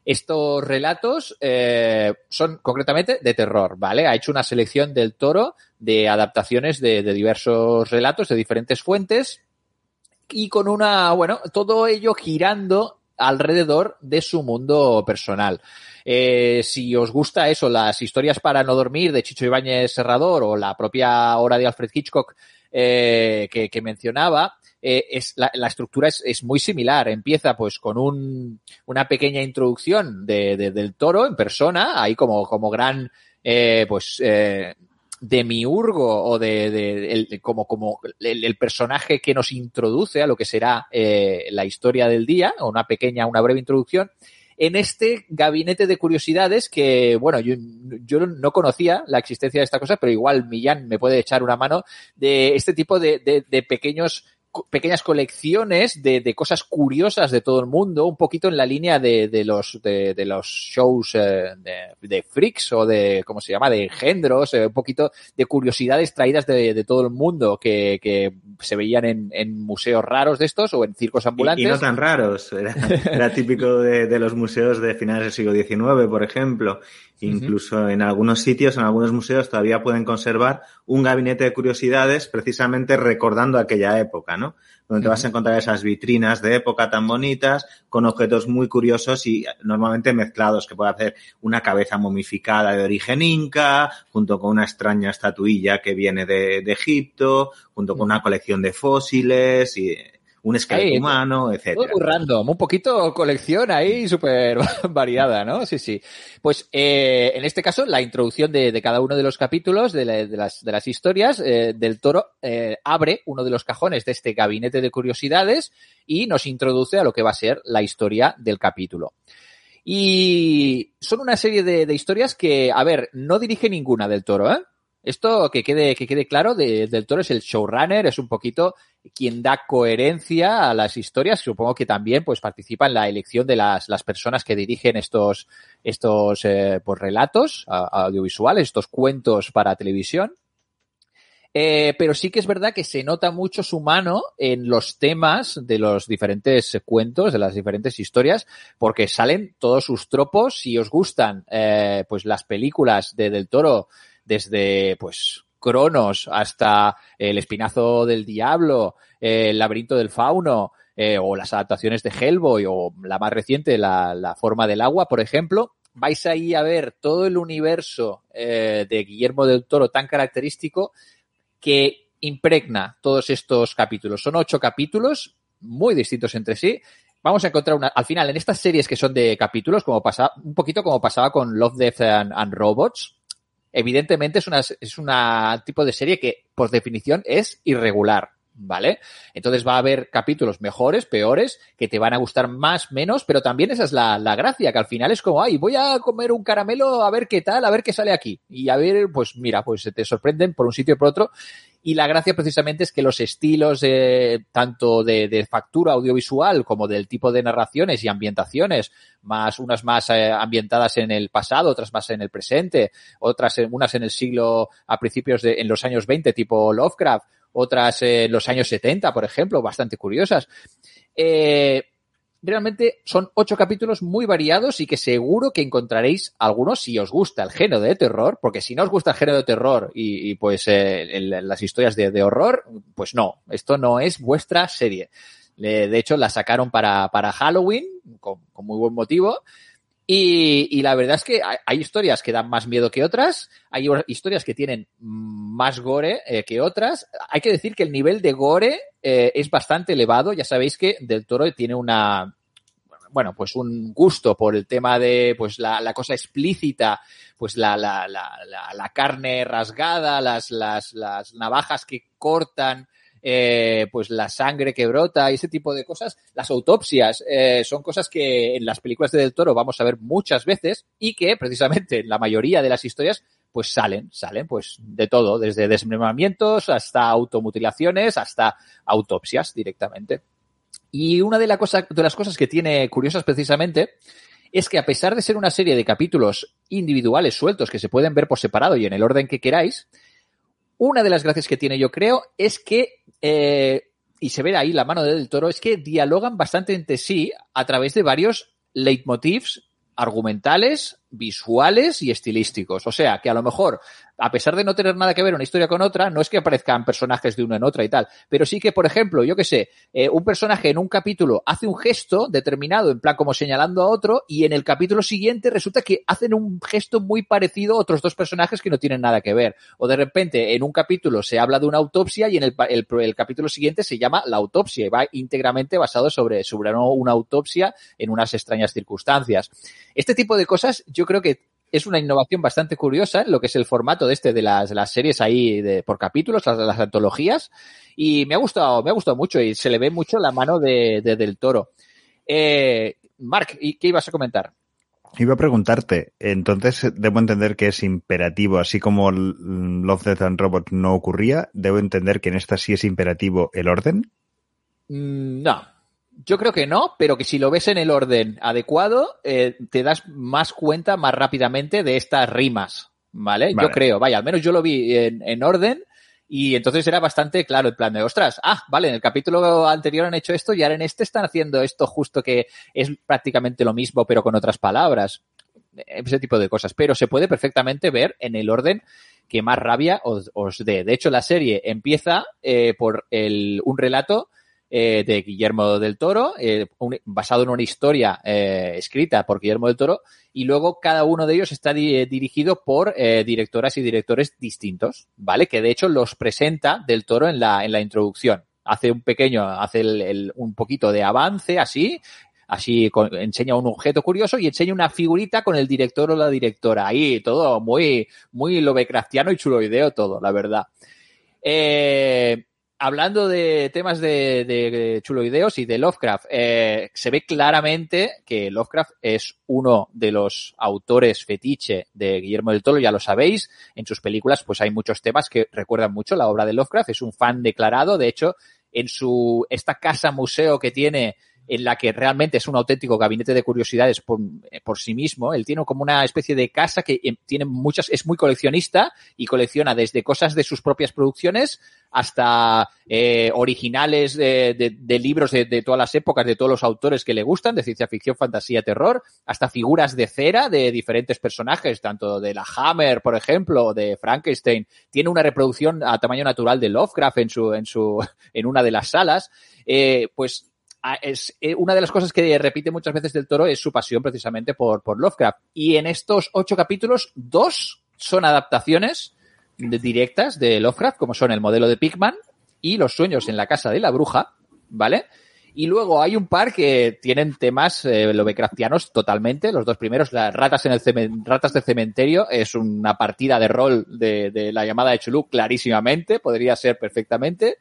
estos relatos eh, son concretamente de terror, ¿vale? Ha hecho una selección del toro de adaptaciones de, diversos relatos de diferentes fuentes y con una, bueno, todo ello girando alrededor de su mundo personal. Eh, si os gusta eso, las historias para no dormir de Chicho Ibáñez Serrador o la propia obra de Alfred Hitchcock eh, que mencionaba, eh, es, la, la estructura es, es, muy similar. Empieza pues con un, una pequeña introducción de, de, del toro en persona, ahí como, como gran, eh, pues, eh, demiurgo o de, el, como, como el, personaje que nos introduce a lo que será eh, la historia del día, o una pequeña, una breve introducción, en este gabinete de curiosidades que, bueno, yo, yo no conocía la existencia de esta cosa, pero igual Millán me puede echar una mano de este tipo de, de pequeños pequeñas colecciones de, de, cosas curiosas de todo el mundo, un poquito en la línea de, de los, de, de, los shows eh, de, freaks o de, ¿cómo se llama?, de engendros, eh, un poquito de curiosidades traídas de, todo el mundo que, que se veían en, en, museos raros de estos o en circos ambulantes. Y, y no tan raros, era, era típico de, los museos de finales del siglo XIX, por ejemplo. Incluso uh -huh. en algunos sitios, en algunos museos, todavía pueden conservar un gabinete de curiosidades precisamente recordando aquella época, ¿no? Donde te vas a encontrar esas vitrinas de época tan bonitas, con objetos muy curiosos y normalmente mezclados, que puede hacer una cabeza momificada de origen inca, junto con una extraña estatuilla que viene de, de Egipto, junto con una colección de fósiles y un esqueleto humano, etc. Muy random, un poquito colección ahí súper [LAUGHS] variada, ¿no? Sí, sí. Pues eh, en este caso, la introducción de, de, cada uno de los capítulos de, la, de las, de las historias eh, del toro eh, abre uno de los cajones de este gabinete de curiosidades y nos introduce a lo que va a ser la historia del capítulo. Y son una serie de, de historias que, a ver, no dirige ninguna del toro, ¿eh? Esto que quede, que quede claro, de, del Toro es el showrunner, es un poquito quien da coherencia a las historias. Supongo que también pues participa en la elección de las, las personas que dirigen estos, estos eh, pues, relatos audiovisuales, estos cuentos para televisión. Eh, pero sí que es verdad que se nota mucho su mano en los temas de los diferentes cuentos, de las diferentes historias, porque salen todos sus tropos. Si os gustan, eh, pues las películas de Del Toro, desde pues Cronos hasta El Espinazo del Diablo, El Laberinto del Fauno, eh, o las adaptaciones de Hellboy, o la más reciente, la, la, Forma del Agua, por ejemplo, vais ahí a ver todo el universo eh, de Guillermo del Toro tan característico que impregna todos estos capítulos. Son ocho capítulos muy distintos entre sí. Vamos a encontrar una, al final, en estas series que son de capítulos, como pasa, un poquito como pasaba con Love, Death and Robots, evidentemente es una, es una tipo de serie que, por definición, es irregular. ¿Vale? Entonces va a haber capítulos mejores, peores, que te van a gustar más, menos, pero también esa es la, la, gracia, que al final es como, ay, voy a comer un caramelo a ver qué tal, a ver qué sale aquí. Y a ver, pues mira, pues te sorprenden por un sitio y por otro. Y la gracia precisamente es que los estilos eh, tanto de, de, factura audiovisual como del tipo de narraciones y ambientaciones, más unas más eh, ambientadas en el pasado, otras más en el presente, otras en, unas en el siglo a principios de en los años 20 tipo Lovecraft, otras en eh, los años 70, por ejemplo, bastante curiosas. Eh, realmente son ocho capítulos muy variados y que seguro que encontraréis algunos si os gusta el género de terror, porque si no os gusta el género de terror y, pues eh, las historias de, horror, pues no, esto no es vuestra serie. de hecho, la sacaron para, para Halloween, con, con muy buen motivo, y, la verdad es que hay, historias que dan más miedo que otras, hay historias que tienen más gore eh, que otras. Hay que decir que el nivel de gore eh, es bastante elevado. Ya sabéis que Del Toro tiene una, bueno, pues un gusto por el tema de, pues la, la cosa explícita, pues la, la, la, la, carne rasgada, las, las, las navajas que cortan, eh, pues la sangre que brota y ese tipo de cosas. Las autopsias eh, son cosas que en las películas de Del Toro vamos a ver muchas veces y que precisamente en la mayoría de las historias pues salen, salen pues de todo, desde desmembramientos hasta automutilaciones hasta autopsias directamente. Y una de, la cosa, de las cosas que tiene curiosas precisamente es que a pesar de ser una serie de capítulos individuales sueltos que se pueden ver por separado y en el orden que queráis, una de las gracias que tiene yo creo es que, eh, y se ve ahí la mano de Del Toro, es que dialogan bastante entre sí a través de varios leitmotivs argumentales, visuales y estilísticos. O sea, que a lo mejor a pesar de no tener nada que ver una historia con otra, no es que aparezcan personajes de una en otra y tal, pero sí que, por ejemplo, yo que sé, eh, un personaje en un capítulo hace un gesto determinado, en plan como señalando a otro, y en el capítulo siguiente resulta que hacen un gesto muy parecido a otros dos personajes que no tienen nada que ver. O de repente, en un capítulo se habla de una autopsia y en el, el, capítulo siguiente se llama la autopsia y va íntegramente basado sobre, sobre una autopsia en unas extrañas circunstancias. Este tipo de cosas yo creo que es una innovación bastante curiosa lo que es el formato de este de las, las series ahí de, por capítulos, las, las, antologías, y me ha gustado, me ha gustado mucho y se le ve mucho la mano de, de del toro. Eh, Mark, ¿qué ibas a comentar? Iba a preguntarte, entonces debo entender que es imperativo, así como Love, Death and Robots no ocurría, debo entender que en esta sí es imperativo el orden. Mm, no, yo creo que no, pero que si lo ves en el orden adecuado, eh, te das más cuenta más rápidamente de estas rimas, ¿vale? Yo creo, vaya, al menos yo lo vi en, en, orden y entonces era bastante claro el plan de, ostras, ah, vale, en el capítulo anterior han hecho esto y ahora en este están haciendo esto justo que es prácticamente lo mismo pero con otras palabras. Ese tipo de cosas, pero se puede perfectamente ver en el orden que más rabia os, os dé. De hecho, la serie empieza eh, por el, un relato eh, de Guillermo del Toro, eh, basado en una historia eh, escrita por Guillermo del Toro, y luego cada uno de ellos está di dirigido por directoras y directores distintos, ¿vale? Que de hecho los presenta del Toro en la, en la introducción. Hace un pequeño, hace un poquito de avance así, así enseña un objeto curioso y enseña una figurita con el director o la directora. Ahí todo muy, muy lovecraftiano y chuloideo todo, la verdad. Hablando de temas de, de, chuloideos y de Lovecraft, eh, se ve claramente que Lovecraft es uno de los autores fetiche de Guillermo del Toro, ya lo sabéis. En sus películas, pues hay muchos temas que recuerdan mucho la obra de Lovecraft. Es un fan declarado. De hecho, en su, esta casa museo que tiene en la que realmente es un auténtico gabinete de curiosidades por, por, sí mismo. Él tiene como una especie de casa que tiene muchas, es muy coleccionista y colecciona desde cosas de sus propias producciones hasta eh, originales de, de, de libros de, de, todas las épocas, de todos los autores que le gustan, de ciencia ficción, fantasía, terror, hasta figuras de cera de diferentes personajes, tanto de la Hammer, por ejemplo, de Frankenstein. Tiene una reproducción a tamaño natural de Lovecraft en su, en su, [LAUGHS] en una de las salas. Eh, pues es eh, una de las cosas que repite muchas veces del toro es su pasión precisamente por, por Lovecraft. Y en estos ocho capítulos, dos son adaptaciones de, directas de Lovecraft, como son el modelo de Pigman y los sueños en la casa de la bruja, ¿vale? Y luego hay un par que tienen temas eh, Lovecraftianos totalmente. Los dos primeros, las ratas en el ratas del cementerio, es una partida de rol de, de la llamada de Chulú clarísimamente, podría ser perfectamente.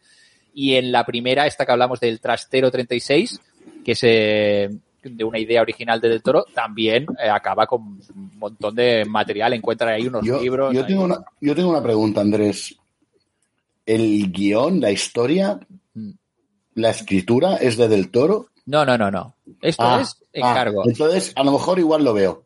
Y en la primera, esta que hablamos del Trastero 36, que es eh, de una idea original de Del Toro, también eh, acaba con un montón de material. Encuentran ahí unos yo, libros. Yo tengo, una, yo tengo una pregunta, Andrés. ¿El guion, la historia, Mm. la escritura es de Del Toro? No, no, no, no. Esto Ah, es encargo. ah, entonces, a lo mejor igual lo veo.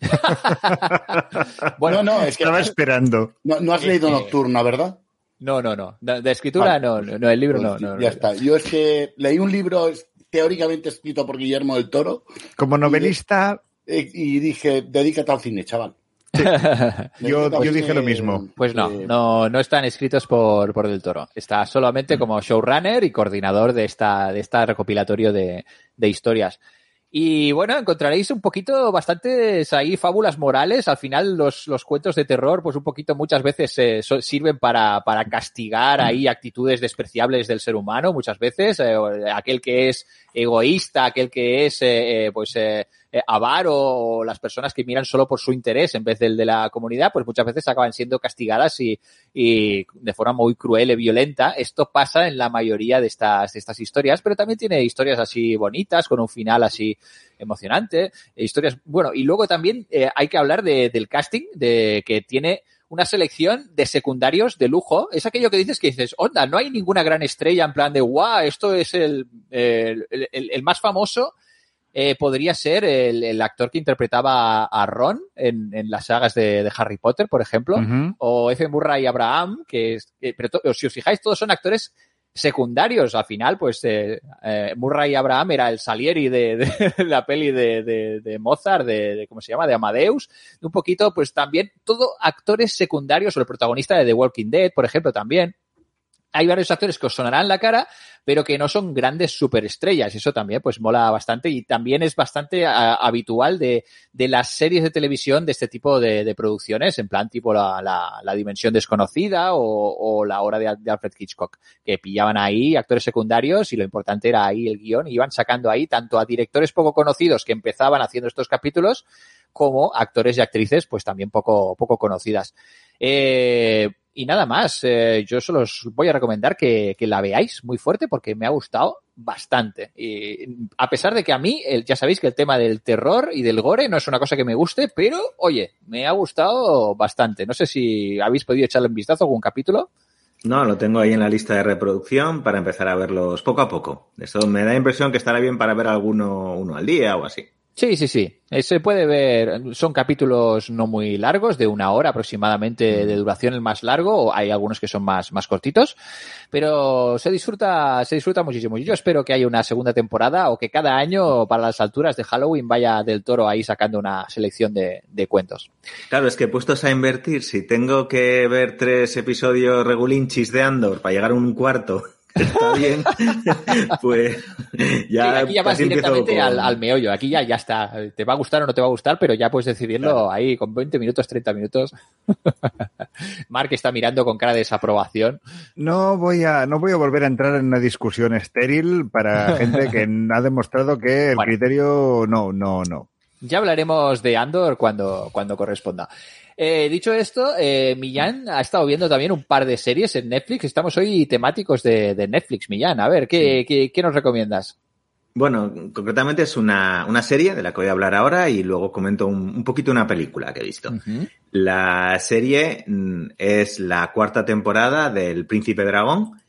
[LAUGHS] bueno, no, no, es que Estaba esperando. no, no has Eh, leído eh, Nocturna, ¿verdad? No, no, no. De, escritura, Vale. no, no, no, el libro no, Pues no, no. ya está. Yo es que leí un libro teóricamente escrito por Guillermo del Toro Como novelista, eh, y dije, dedícate al cine, chaval. [LAUGHS] yo, dije lo mismo. Pues no, eh, no, no están escritos por, por Del Toro. Está solamente como showrunner y coordinador de esta, de esta recopilatorio de, de historias. Y bueno, encontraréis un poquito bastantes ahí fábulas morales. Al final los, los cuentos de terror, pues un poquito muchas veces eh, so- sirven para, para castigar ahí actitudes despreciables del ser humano, muchas veces. Eh, aquel que es egoísta, aquel que es, eh, eh, pues, eh, avaro o las personas que miran solo por su interés en vez del de la comunidad, pues muchas veces acaban siendo castigadas y, y de forma muy cruel y violenta. Esto pasa en la mayoría de estas, de estas historias, pero también tiene historias así bonitas, con un final así emocionante, historias, bueno, y luego también eh, hay que hablar de, del casting, de que tiene una selección de secundarios de lujo. Es aquello que dices que dices, onda, no hay ninguna gran estrella en plan de, guau, esto es el, el, el, el más famoso. Eh, podría ser el, el, actor que interpretaba a Ron en, en las sagas de, de, Harry Potter, por ejemplo, uh -huh. o F. Murray Abraham, que es, eh, pero si os fijáis, todos son actores secundarios. Al final, pues eh, eh, Murray Abraham era el Salieri de, de [LAUGHS] la peli de, de, de Mozart, de, ¿cómo se llama? De Amadeus. Un poquito, pues también todo actores secundarios, o el protagonista de The Walking Dead, por ejemplo, también. Hay varios actores que os sonarán la cara, pero que no son grandes superestrellas. Eso también, pues mola bastante y también es bastante habitual de, de, las series de televisión de este tipo de, de producciones, en plan tipo la, la, la dimensión desconocida o, o, la hora de, de Alfred Hitchcock, que pillaban ahí actores secundarios y lo importante era ahí el guion y iban sacando ahí tanto a directores poco conocidos que empezaban haciendo estos capítulos como actores y actrices pues también poco, poco conocidas. Eh, y nada más, eh, yo solo os voy a recomendar que, que, la veáis muy fuerte porque me ha gustado bastante. Y a pesar de que a mí, el, ya sabéis que el tema del terror y del gore no es una cosa que me guste, pero oye, me ha gustado bastante. No sé si habéis podido echarle un vistazo a algún capítulo. No, lo tengo ahí en la lista de reproducción para empezar a verlos poco a poco. Eso me da la impresión que estará bien para ver alguno uno al día o así. Sí, sí, sí. Se puede ver, son capítulos no muy largos, de una hora aproximadamente de duración el más largo, hay algunos que son más, más cortitos, pero se disfruta, se disfruta muchísimo. Yo espero que haya una segunda temporada o que cada año para las alturas de Halloween vaya del toro ahí sacando una selección de, de cuentos. Claro, es que puestos a invertir, si tengo que ver tres episodios regulinchis de Andor para llegar a un cuarto está bien, [LAUGHS] pues ya. Sí, aquí ya vas directamente al, al, meollo, aquí ya, ya está. Te va a gustar o no te va a gustar, pero ya puedes decidirlo claro. ahí con 20 minutos, 30 minutos. [LAUGHS] Mark está mirando con cara de desaprobación. No voy a, no voy a volver a entrar en una discusión estéril para gente que ha demostrado que el bueno. criterio no, no, no. Ya hablaremos de Andor cuando, cuando corresponda. Eh, dicho esto, eh, Millán ha estado viendo también un par de series en Netflix. Estamos hoy temáticos de, de Netflix, Millán. A ver, ¿qué, sí. ¿qué, qué, nos recomiendas? Bueno, concretamente es una, una, serie de la que voy a hablar ahora y luego comento un, un poquito una película que he visto. Uh -huh. La serie mm, es la cuarta temporada del Príncipe Dragón,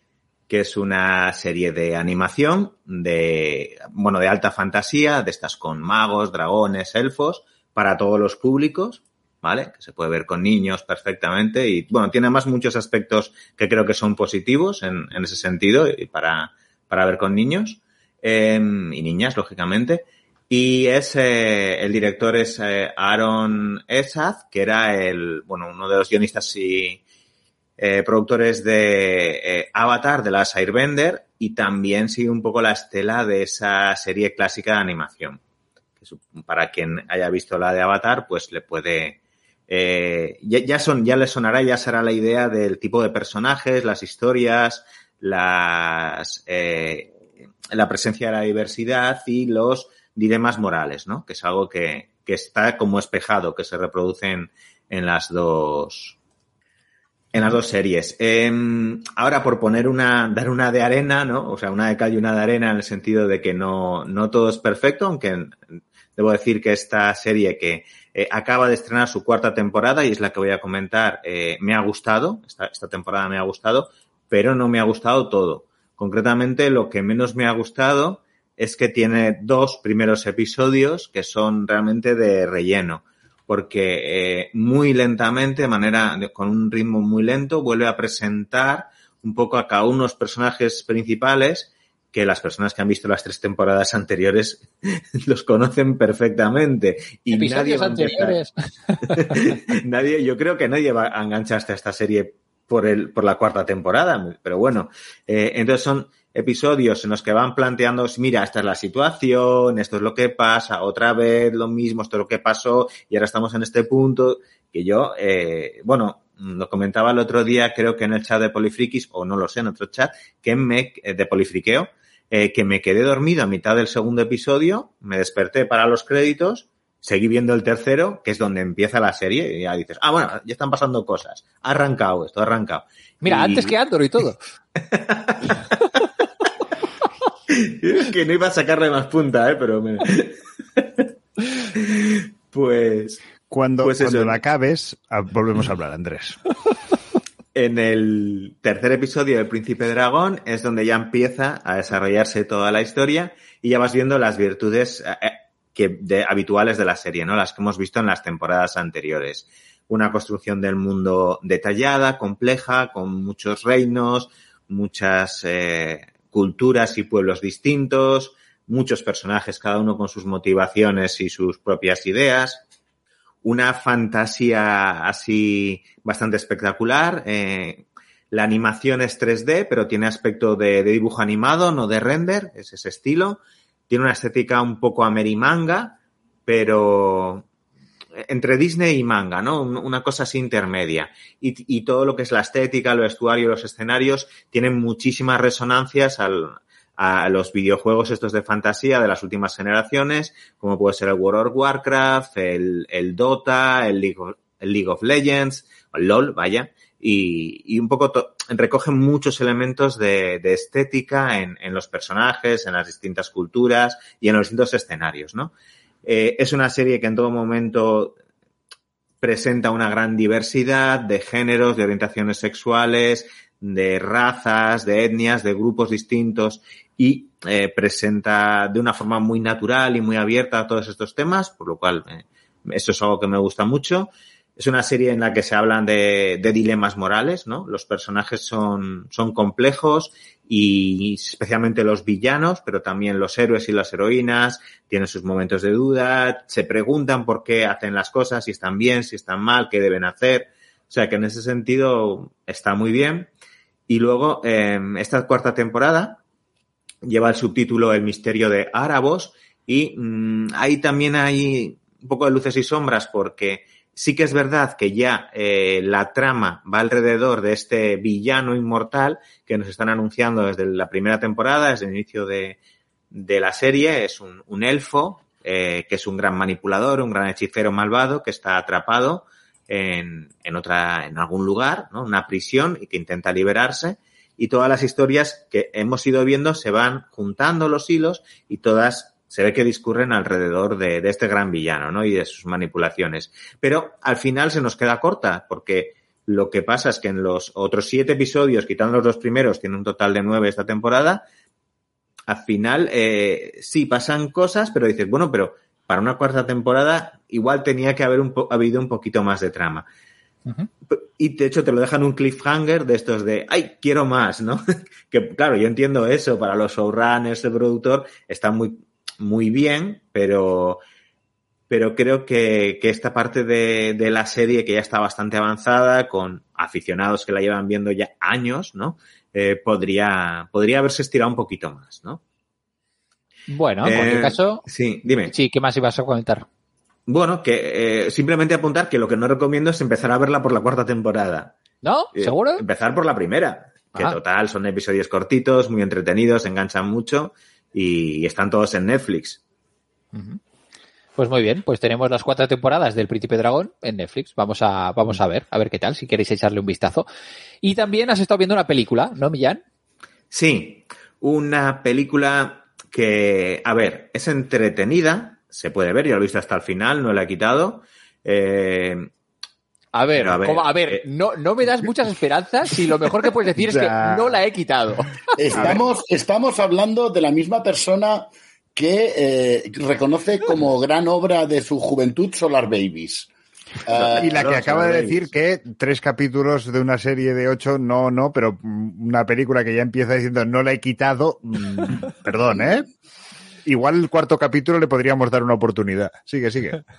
que es una serie de animación de, bueno, de alta fantasía, de estas con magos, dragones, elfos, para todos los públicos ¿vale? Que se puede ver con niños perfectamente y, bueno, tiene más muchos aspectos que creo que son positivos en, ese sentido y para, para ver con niños eh, y niñas, lógicamente. Y es, eh, el director es eh, Aaron Esaz, que era el, bueno, uno de los guionistas y eh, productores de Avatar, de la Airbender, y también sigue un poco la estela de esa serie clásica de animación. Para quien haya visto la de Avatar, pues le puede, eh, ya, ya, son, ya les sonará, ya será la idea del tipo de personajes, las historias, las, eh, la presencia de la diversidad y los dilemas morales, ¿no? Que es algo que, que está como espejado, que se reproducen en las dos, en las dos series. Eh, ahora, por poner una, dar una de arena, ¿no? O sea, una de cal y una de arena en el sentido de que no, no todo es perfecto, aunque debo decir que esta serie que eh, acaba de estrenar su cuarta temporada y es la que voy a comentar. Eh, me ha gustado, esta, esta, temporada me ha gustado, pero no me ha gustado todo. Concretamente, lo que menos me ha gustado es que tiene dos primeros episodios que son realmente de relleno, porque eh, muy lentamente, de manera, con un ritmo muy lento, vuelve a presentar un poco a cada uno de los personajes principales que las personas que han visto las tres temporadas anteriores [LAUGHS] los conocen perfectamente. Y Episodios nadie anteriores. [LAUGHS] nadie, yo creo que nadie va a engancharse a esta serie por el, por la cuarta temporada, pero bueno, eh, entonces son episodios en los que van planteando, mira, esta es la situación, esto es lo que pasa, otra vez lo mismo, esto es lo que pasó, y ahora estamos en este punto, que yo, eh, bueno, lo comentaba el otro día, creo que en el chat de Polifrikis, o no lo sé, en otro chat, que me, eh, de Polifriqueo, eh, que me quedé dormido a mitad del segundo episodio, me desperté para los créditos, seguí viendo el tercero, que es donde empieza la serie, y ya dices, ah, bueno, ya están pasando cosas. Ha arrancado esto, ha arrancado. Mira, Y- antes que Andor y todo. [LAUGHS] que no iba a sacarle más punta, ¿eh? Pero me... [LAUGHS] pues Cuando, Pues cuando la acabes, ah, volvemos a hablar, Andrés. En el tercer episodio del Príncipe Dragón es donde ya empieza a desarrollarse toda la historia y ya vas viendo las virtudes eh, eh, que, habituales de la serie, ¿no? Las que hemos visto en las temporadas anteriores. Una construcción del mundo detallada, compleja, con muchos reinos, muchas eh, culturas y pueblos distintos, muchos personajes, cada uno con sus motivaciones y sus propias ideas. Una fantasía así bastante espectacular. eh, la animación es 3D, pero tiene aspecto de, dibujo animado, no de render, es ese estilo. Tiene una estética un poco amerimanga, pero entre Disney y manga, ¿no? Un- Una cosa así intermedia. Y, y todo lo que es la estética, el vestuario, los escenarios, tienen muchísimas resonancias al, a los videojuegos estos de fantasía de las últimas generaciones, como puede ser el World of Warcraft, el, el Dota, el League, of, el League of Legends, el LOL, vaya, y, y un poco to- recogen muchos elementos de, de estética en, en los personajes, en las distintas culturas y en los distintos escenarios, ¿no? Eh, es una serie que en todo momento presenta una gran diversidad de géneros, de orientaciones sexuales, de razas, de etnias, de grupos distintos y eh, presenta de una forma muy natural y muy abierta todos estos temas, por lo cual eh, eso es algo que me gusta mucho. Es una serie en la que se hablan de, de dilemas morales, ¿no? Los personajes son, son complejos y especialmente los villanos, pero también los héroes y las heroínas tienen sus momentos de duda, se preguntan por qué hacen las cosas, si están bien, si están mal, qué deben hacer. O sea que en ese sentido está muy bien. Y luego, eh, esta cuarta temporada lleva el subtítulo El misterio de Árabos y mmm, ahí también hay un poco de luces y sombras porque sí que es verdad que ya eh, la trama va alrededor de este villano inmortal que nos están anunciando desde la primera temporada, desde el inicio de, de la serie. Es un, un elfo eh, que es un gran manipulador, un gran hechicero malvado que está atrapado en, en otra, en algún lugar, ¿no? Una prisión y que intenta liberarse. Y todas las historias que hemos ido viendo se van juntando los hilos y todas se ve que discurren alrededor de, este gran villano, ¿no? Y de sus manipulaciones. Pero al final se nos queda corta, porque lo que pasa es que en los otros siete episodios, quitando los dos primeros, tiene un total de nueve esta temporada, al final eh, sí pasan cosas, pero dices, bueno, pero para una cuarta temporada igual tenía que haber un habido un poquito más de trama. Uh -huh. Y de hecho te lo dejan un cliffhanger de estos de, ay, quiero más, ¿no? [LAUGHS] que claro, yo entiendo eso, para los showrunners, el productor, está muy, muy bien, pero, pero creo que, que esta parte de, de, la serie que ya está bastante avanzada, con aficionados que la llevan viendo ya años, ¿no? Eh, podría, podría haberse estirado un poquito más, ¿no? Bueno, en eh, cualquier caso. Sí, dime. Sí, ¿qué más ibas a comentar? Bueno, que eh, simplemente apuntar que lo que no recomiendo es empezar a verla por la cuarta temporada. ¿No? ¿Seguro? Eh, empezar por la primera. Que ah. total, son episodios cortitos, muy entretenidos, enganchan mucho y están todos en Netflix. Uh -huh. Pues muy bien, pues tenemos las cuatro temporadas del Príncipe Dragón en Netflix. Vamos a, vamos a ver, a ver qué tal, si queréis echarle un vistazo. Y también has estado viendo una película, ¿no, Millán? Sí, una película que, a ver, es entretenida, se puede ver, yo lo he visto hasta el final, no la he quitado. Eh, a ver, a ver, ¿cómo? a ver eh, no, no me das muchas esperanzas si lo mejor que puedes decir es que [LAUGHS] no la he quitado. [LAUGHS] Estamos, estamos hablando de la misma persona que eh, reconoce como gran obra de su juventud Solar Babies. Uh, y la que acaba de decir que tres capítulos de una serie de ocho, no, no, pero una película que ya empieza diciendo no la he quitado, mmm, perdón, ¿eh? Igual el cuarto capítulo le podríamos dar una oportunidad. Sigue, sigue. [LAUGHS]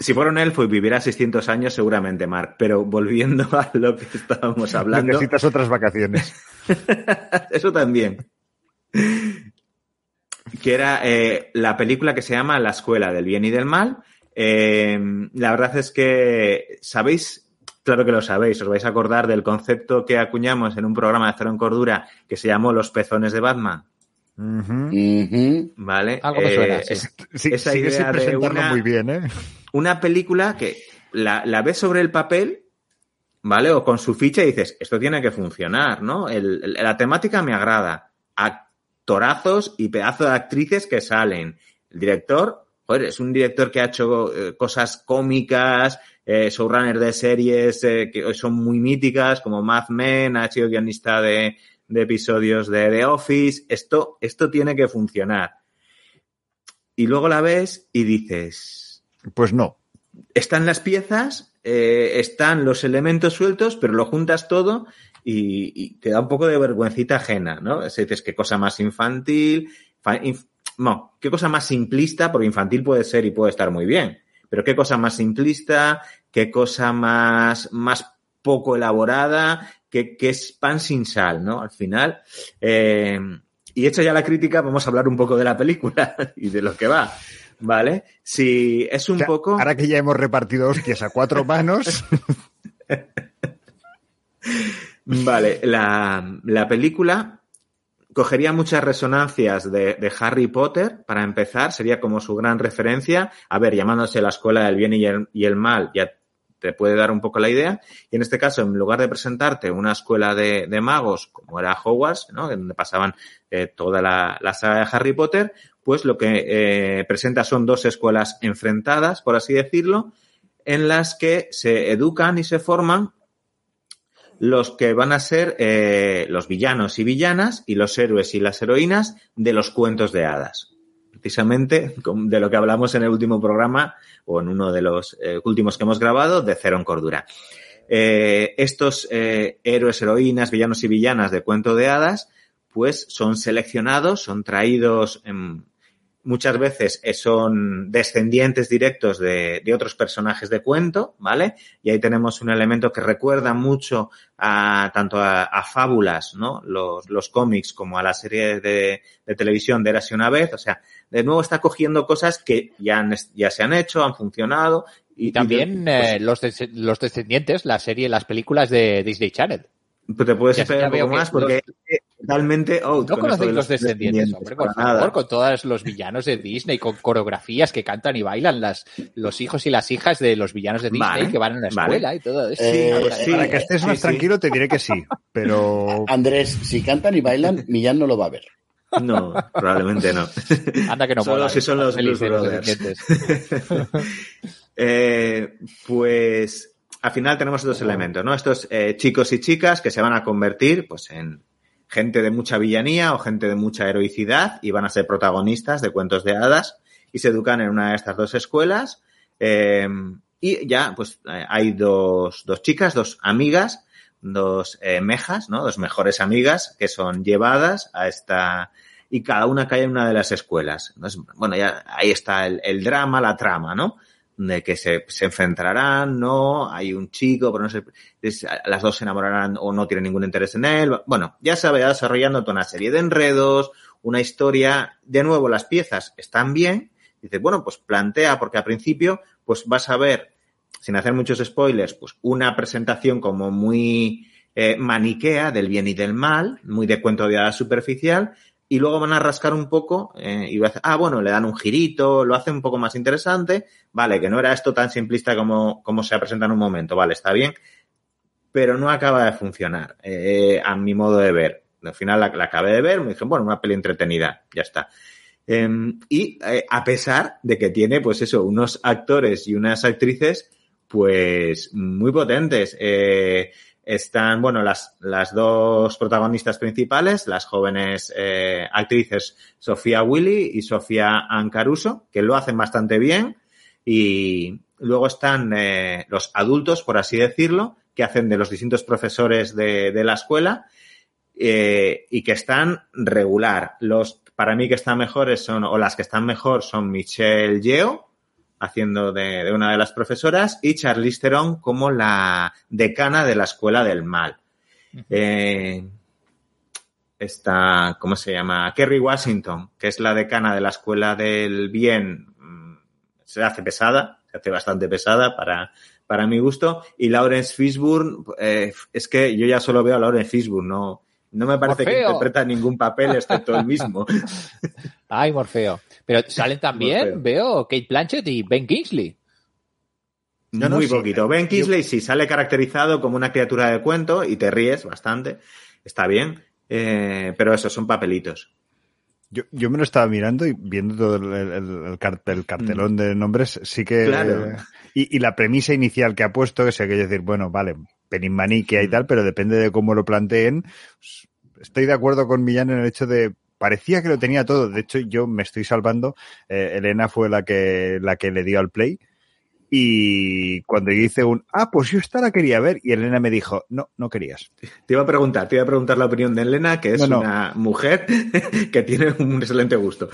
Si fuera un elfo y viviera 600 años, seguramente, Mark. Pero volviendo [LAUGHS] a lo que estábamos hablando. Necesitas otras vacaciones. [LAUGHS] Eso también. Que era eh, la película que se llama La Escuela del Bien y del Mal. Eh, la verdad es que, ¿sabéis claro que lo sabéis, os vais a acordar del concepto que acuñamos en un programa de Cero en Cordura que se llamó Los pezones de Batman. ¿Vale? Algo me suena, Eh, sí. es- Sí, esa sigue idea sin de presentarlo una- muy bien, ¿eh? una película que la, la ves sobre el papel, ¿vale? O con su ficha y dices, esto tiene que funcionar, ¿no? El- el- la temática me agrada. Actorazos y pedazos de actrices que salen. El director, joder, es un director que ha hecho eh, cosas cómicas, eh, showrunner de series eh, que son muy míticas, como Mad Men, ha sido guionista de, de episodios de The Office. Esto, esto tiene que funcionar. Y luego la ves y dices, Pues no. están las piezas, eh, están los elementos sueltos, pero lo juntas todo y, y te da un poco de vergüencita ajena, ¿no? Es dices, qué cosa más infantil, fa- inf- no, qué cosa más simplista, porque infantil puede ser y puede estar muy bien, pero qué cosa más simplista, qué cosa más, más poco elaborada, que, que es pan sin sal, ¿no? Al final, eh, y hecho ya la crítica, vamos a hablar un poco de la película [LAUGHS] y de lo que va. ¿Vale? Si es un O sea, poco. Ahora que ya hemos repartido hostias a cuatro manos, [LAUGHS] Vale, la, la película cogería muchas resonancias de, Harry Potter, para empezar, sería como su gran referencia. A ver, llamándose la escuela del bien y el, y el mal, ya te puede dar un poco la idea. Y en este caso, en lugar de presentarte una escuela de, magos, como era Hogwarts, ¿no? donde pasaban eh, toda la, la saga de Harry Potter, pues lo que eh, presenta son dos escuelas enfrentadas, por así decirlo, en las que se educan y se forman los que van a ser eh, los villanos y villanas y los héroes y las heroínas de los cuentos de hadas. Precisamente de lo que hablamos en el último programa o en uno de los eh, últimos que hemos grabado de Cero en Cordura. Eh, estos eh, héroes, heroínas, villanos y villanas de cuento de hadas, pues son seleccionados, son traídos en, muchas veces eh, son descendientes directos de, de, otros personajes de cuento, ¿vale? Y ahí tenemos un elemento que recuerda mucho a tanto a, a fábulas, ¿no? Los, los cómics como a la serie de, de, televisión de Érase una vez. O sea, de nuevo está cogiendo cosas que ya, han, ya se han hecho, han funcionado. Y, y también pues, eh, los, des los descendientes, la serie, las películas de Disney Channel. Pues te puedes esperar un poco más porque. Totalmente out. No conocéis los descendientes, hombre, por favor, nada. con todos los villanos de Disney, con coreografías que cantan y bailan las, los hijos y las hijas de los villanos de Disney vale, que van a la escuela vale. y todo eso. Eh, sí, para que estés más sí, tranquilo te diré que sí, pero... [LAUGHS] Andrés, si cantan y bailan, Millán no lo va a ver. No, probablemente no. [LAUGHS] Anda que no Solo si son los Blues Brothers. [LAUGHS] eh, pues al final tenemos dos elementos, ¿no? Estos eh, chicos y chicas que se van a convertir, pues, en gente de mucha villanía o gente de mucha heroicidad y van a ser protagonistas de cuentos de hadas y se educan en una de estas dos escuelas. Eh, y ya, pues, hay dos, dos chicas, dos amigas, dos eh, mejas, ¿no? Dos mejores amigas que son llevadas a esta y cada una cae en una de las escuelas. Entonces, bueno, ya ahí está el drama, la trama, ¿no? De que se, se, enfrentarán, ¿no? Hay un chico, pero no sé, las dos se enamorarán o no tienen ningún interés en él. Bueno, ya se va desarrollando toda una serie de enredos, una historia. De nuevo, las piezas están bien. Dices, bueno, pues plantea, porque al principio, pues vas a ver, sin hacer muchos spoilers, pues una presentación como muy eh, maniquea del bien y del mal, muy de cuento de hadas superficial, y luego van a rascar un poco eh, y va a hacer, ah, bueno, le dan un girito, lo hace un poco más interesante, vale, que no era esto tan simplista como, como se ha en un momento, vale, está bien, pero no acaba de funcionar, eh, a mi modo de ver. Al final la, la acabé de ver, me dije, bueno, una peli entretenida, ya está. Eh, y a pesar de que tiene, pues eso, unos actores y unas actrices, pues muy potentes. Eh, están, bueno, las, las dos protagonistas principales, las jóvenes eh, actrices Sofía Willy y Sofía Ancaruso, que lo hacen bastante bien. Y luego están eh, los adultos, por así decirlo, que hacen de los distintos profesores de, de la escuela eh, y que están regular. Los, para mí que están mejores son, o las que están mejor son Michelle Yeo, haciendo de, de, una de las profesoras, y Charlize Theron como la decana de la Escuela del Mal. Uh -huh. eh, está, ¿cómo se llama? Kerry Washington, que es la decana de la Escuela del Bien, se hace pesada, se hace bastante pesada para, para mi gusto. Y Lawrence Fishburne, eh, es que yo ya solo veo a Lawrence Fishburne, no, no me parece que interpreta ningún papel excepto el mismo. [LAUGHS] Ay, Morfeo. Pero salen también, veo, Kate Blanchett y Ben Kingsley. No, no, Muy sí. poquito. Ben Kingsley sí sale caracterizado como una criatura de cuento y te ríes bastante. Está bien. Eh, pero eso, son papelitos. Yo, yo me lo estaba mirando y viendo todo el, el- el car- el cartelón de nombres, sí que... Mm. Claro. Y, y la premisa inicial que ha puesto, que sé que decir, bueno, vale, Penimaniquea y Mm. tal, pero depende de cómo lo planteen. Pues, Estoy de acuerdo con Millán en el hecho de parecía que lo tenía todo. De hecho, yo me estoy salvando. Eh, Elena fue la que, la que le dio al play. Y cuando yo hice un, ah, pues yo esta la quería ver. Y Elena me dijo, no, no querías. Te iba a preguntar, te iba a preguntar la opinión de Elena, que es No, no. una mujer [LAUGHS] que tiene un excelente gusto.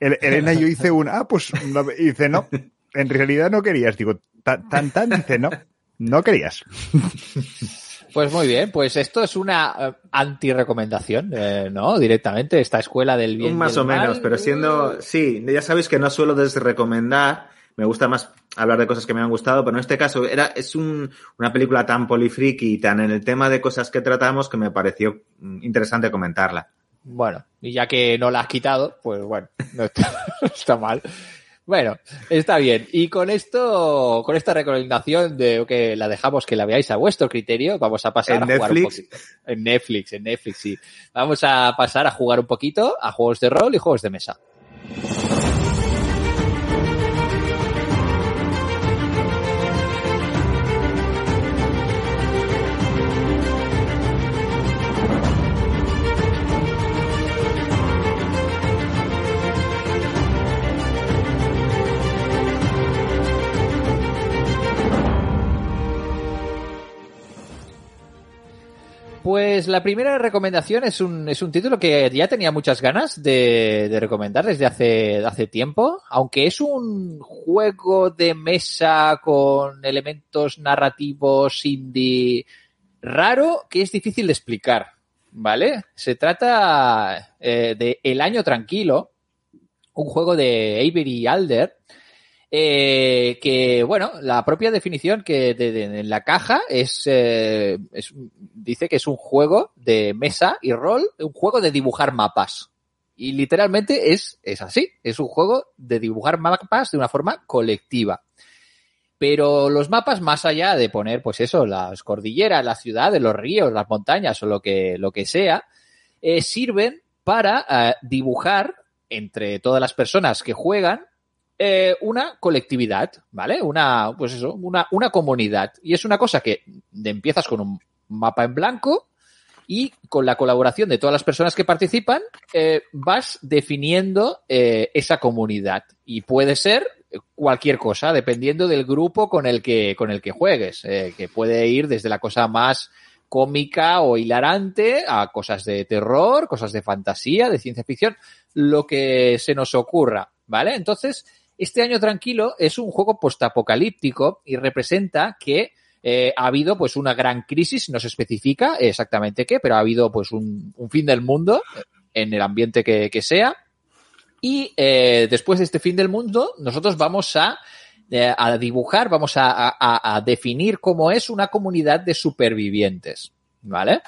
El- Elena, yo hice un, ah, pues, no", y dice, no, en realidad no querías. Digo, tan, tan, tan, dice, no, no querías. [LAUGHS] Pues muy bien, pues esto es una eh, anti-recomendación, eh, ¿no? Directamente, esta escuela del bien. Más o mal. menos, pero siendo, sí, ya sabéis que no suelo desrecomendar, me gusta más hablar de cosas que me han gustado, pero en este caso era, es un- una película tan polifriki y tan en el tema de cosas que tratamos que me pareció mm, interesante comentarla. Bueno, y ya que no la has quitado, pues bueno, no está, [LAUGHS] no está mal. Bueno, está bien. Y con esto, con esta recomendación de que la dejamos que la veáis a vuestro criterio, vamos a pasar ¿En a jugar un Netflix? poquito. En Netflix, en Netflix, sí. Vamos a pasar a jugar un poquito a juegos de rol y juegos de mesa. Pues la primera recomendación es un, es un título que ya tenía muchas ganas de, de recomendar desde hace, hace tiempo, aunque es un juego de mesa con elementos narrativos indie raro que es difícil de explicar, ¿vale? Se trata eh, de El Año Tranquilo, un juego de Avery Alder, eh, que, bueno, la propia definición que de, de- en la caja es, eh, es- dice que es un juego de mesa y rol, un juego de dibujar mapas. Y literalmente es, es así, es un juego de dibujar mapas de una forma colectiva. Pero los mapas, más allá de poner, pues eso, las cordilleras, las ciudades, los ríos, las montañas o lo que, lo que sea, eh, sirven para eh, dibujar entre todas las personas que juegan eh, una colectividad, ¿vale? Una, pues eso, una, una comunidad. Y es una cosa que empiezas con un mapa en blanco y con la colaboración de todas las personas que participan, eh, vas definiendo eh, esa comunidad. Y puede ser cualquier cosa, dependiendo del grupo con el que, con el que juegues, que puede ir desde la cosa más cómica o hilarante a cosas de terror, cosas de fantasía, de ciencia ficción, lo que se nos ocurra, ¿vale? Entonces, este año tranquilo es un juego postapocalíptico y representa que eh, ha habido pues una gran crisis, no se especifica exactamente qué, pero ha habido pues un, fin del mundo en el ambiente que, sea. Y eh, después de este fin del mundo, nosotros vamos a, eh, a dibujar, vamos a, a- definir cómo es una comunidad de supervivientes, ¿vale?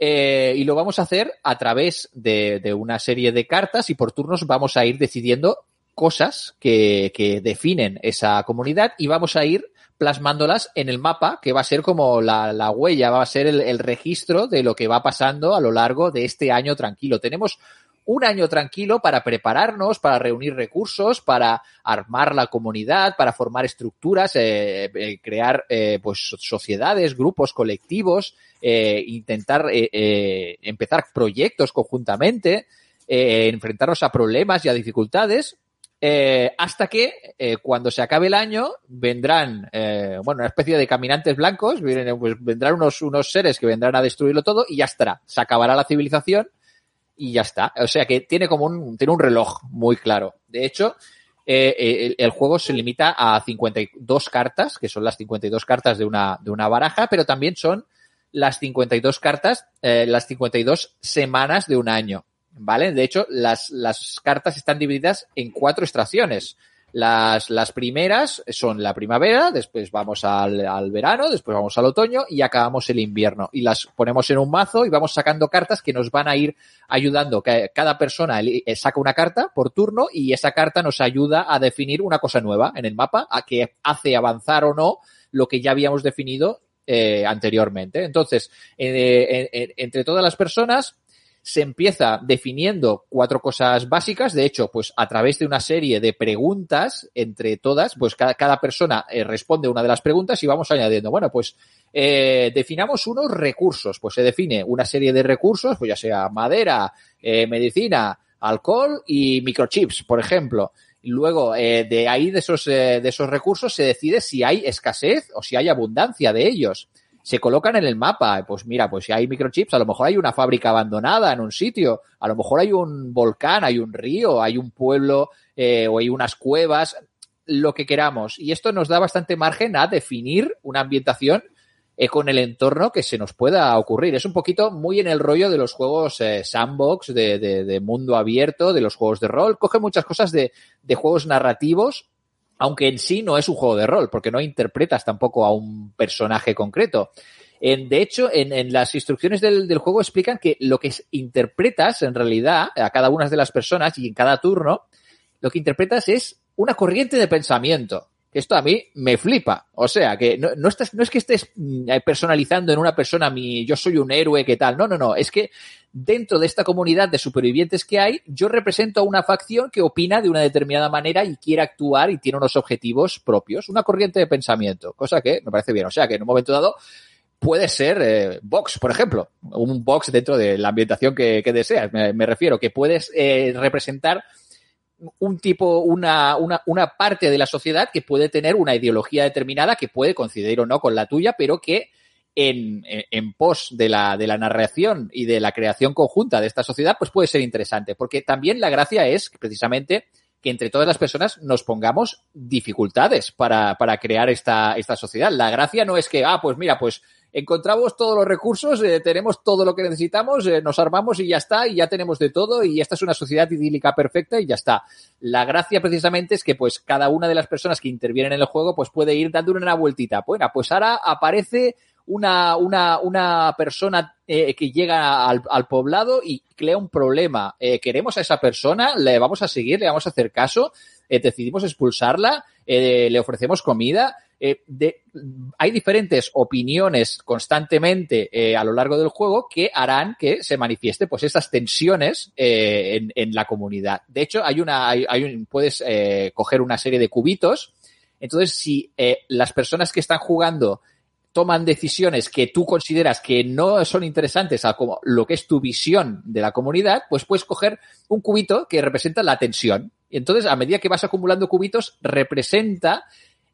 Y lo vamos a hacer a través de, de una serie de cartas y por turnos vamos a ir decidiendo cosas que, definen esa comunidad y vamos a ir plasmándolas en el mapa, que va a ser como la, la huella, va a ser el, registro de lo que va pasando a lo largo de este año tranquilo. Tenemos un año tranquilo para prepararnos, para reunir recursos, para armar la comunidad, para formar estructuras, eh, eh, crear eh, pues sociedades, grupos, colectivos, intentar empezar proyectos conjuntamente, enfrentarnos a problemas y a dificultades. Eh, hasta que eh, cuando se acabe el año vendrán, eh, bueno, una especie de caminantes blancos, pues, vendrán unos, unos seres que vendrán a destruirlo todo y ya estará. Se acabará la civilización y ya está. O sea que tiene como un, tiene un reloj muy claro. De hecho, el, el juego se limita a 52 cartas, que son las 52 cartas de una, de una baraja, pero también son las 52 cartas, las 52 semanas de un año. ¿Vale? De hecho, las, las cartas están divididas en cuatro extracciones. Las, las primeras son la primavera, después vamos al, al verano, después vamos al otoño y acabamos el invierno. Y las ponemos en un mazo y vamos sacando cartas que nos van a ir ayudando. Cada persona eh, saca una carta por turno y esa carta nos ayuda a definir una cosa nueva en el mapa, a que hace avanzar o no lo que ya habíamos definido eh, anteriormente. Entonces, eh, eh, entre todas las personas se empieza definiendo cuatro cosas básicas. De hecho, pues a través de una serie de preguntas entre todas, pues cada, cada persona eh, responde una de las preguntas y vamos añadiendo. Bueno, pues eh, definamos unos recursos. Pues se define una serie de recursos, pues ya sea madera, eh, medicina, alcohol y microchips, por ejemplo. Luego, de ahí, de esos, de esos recursos, se decide si hay escasez o si hay abundancia de ellos. Se colocan en el mapa. Pues mira, pues si hay microchips, a lo mejor hay una fábrica abandonada en un sitio, a lo mejor hay un volcán, hay un río, hay un pueblo eh, o hay unas cuevas, lo que queramos. Y esto nos da bastante margen a definir una ambientación eh, con el entorno que se nos pueda ocurrir. Es un poquito muy en el rollo de los juegos eh, sandbox, de, de, de, mundo abierto, de los juegos de rol. Coge muchas cosas de, de, juegos narrativos, aunque en sí no es un juego de rol, porque no interpretas tampoco a un personaje concreto. En, de hecho, en, las instrucciones del, del, juego explican que lo que interpretas en realidad a cada una de las personas y en cada turno, lo que interpretas es una corriente de pensamiento esto a mí me flipa. O sea, que no, no, estás, no es que estés personalizando en una persona mi yo soy un héroe, ¿qué tal? No, no, no. Es que dentro de esta comunidad de supervivientes que hay, yo represento a una facción que opina de una determinada manera y quiere actuar y tiene unos objetivos propios. Una corriente de pensamiento, cosa que me parece bien. O sea, que en un momento dado puede ser eh, Vox, por ejemplo. Un Vox dentro de la ambientación que, que deseas. Me, me, refiero, que puedes eh, representar un tipo, una, una, una parte de la sociedad que puede tener una ideología determinada que puede coincidir o no con la tuya, pero que en, en, pos de la, de la narración y de la creación conjunta de esta sociedad, pues puede ser interesante. Porque también la gracia es precisamente que entre todas las personas nos pongamos dificultades para, para crear esta, esta sociedad. La gracia no es que, ah, pues mira, pues encontramos todos los recursos, eh, tenemos todo lo que necesitamos, eh, nos armamos y ya está, y ya tenemos de todo, y esta es una sociedad idílica perfecta y ya está. La gracia precisamente es que pues cada una de las personas que intervienen en el juego pues puede ir dando una vueltita. Bueno, pues ahora aparece una, una, una persona eh, que llega al, poblado y crea un problema. Queremos a esa persona, le vamos a seguir, le vamos a hacer caso, decidimos expulsarla, le ofrecemos comida. Eh, hay diferentes opiniones constantemente eh, a lo largo del juego que harán que se manifieste pues estas tensiones eh, en, la comunidad. De hecho, hay una, puedes coger una serie de cubitos. Entonces, si las personas que están jugando toman decisiones que tú consideras que no son interesantes a lo que es tu visión de la comunidad, pues puedes coger un cubito que representa la tensión. Y entonces, a medida que vas acumulando cubitos, representa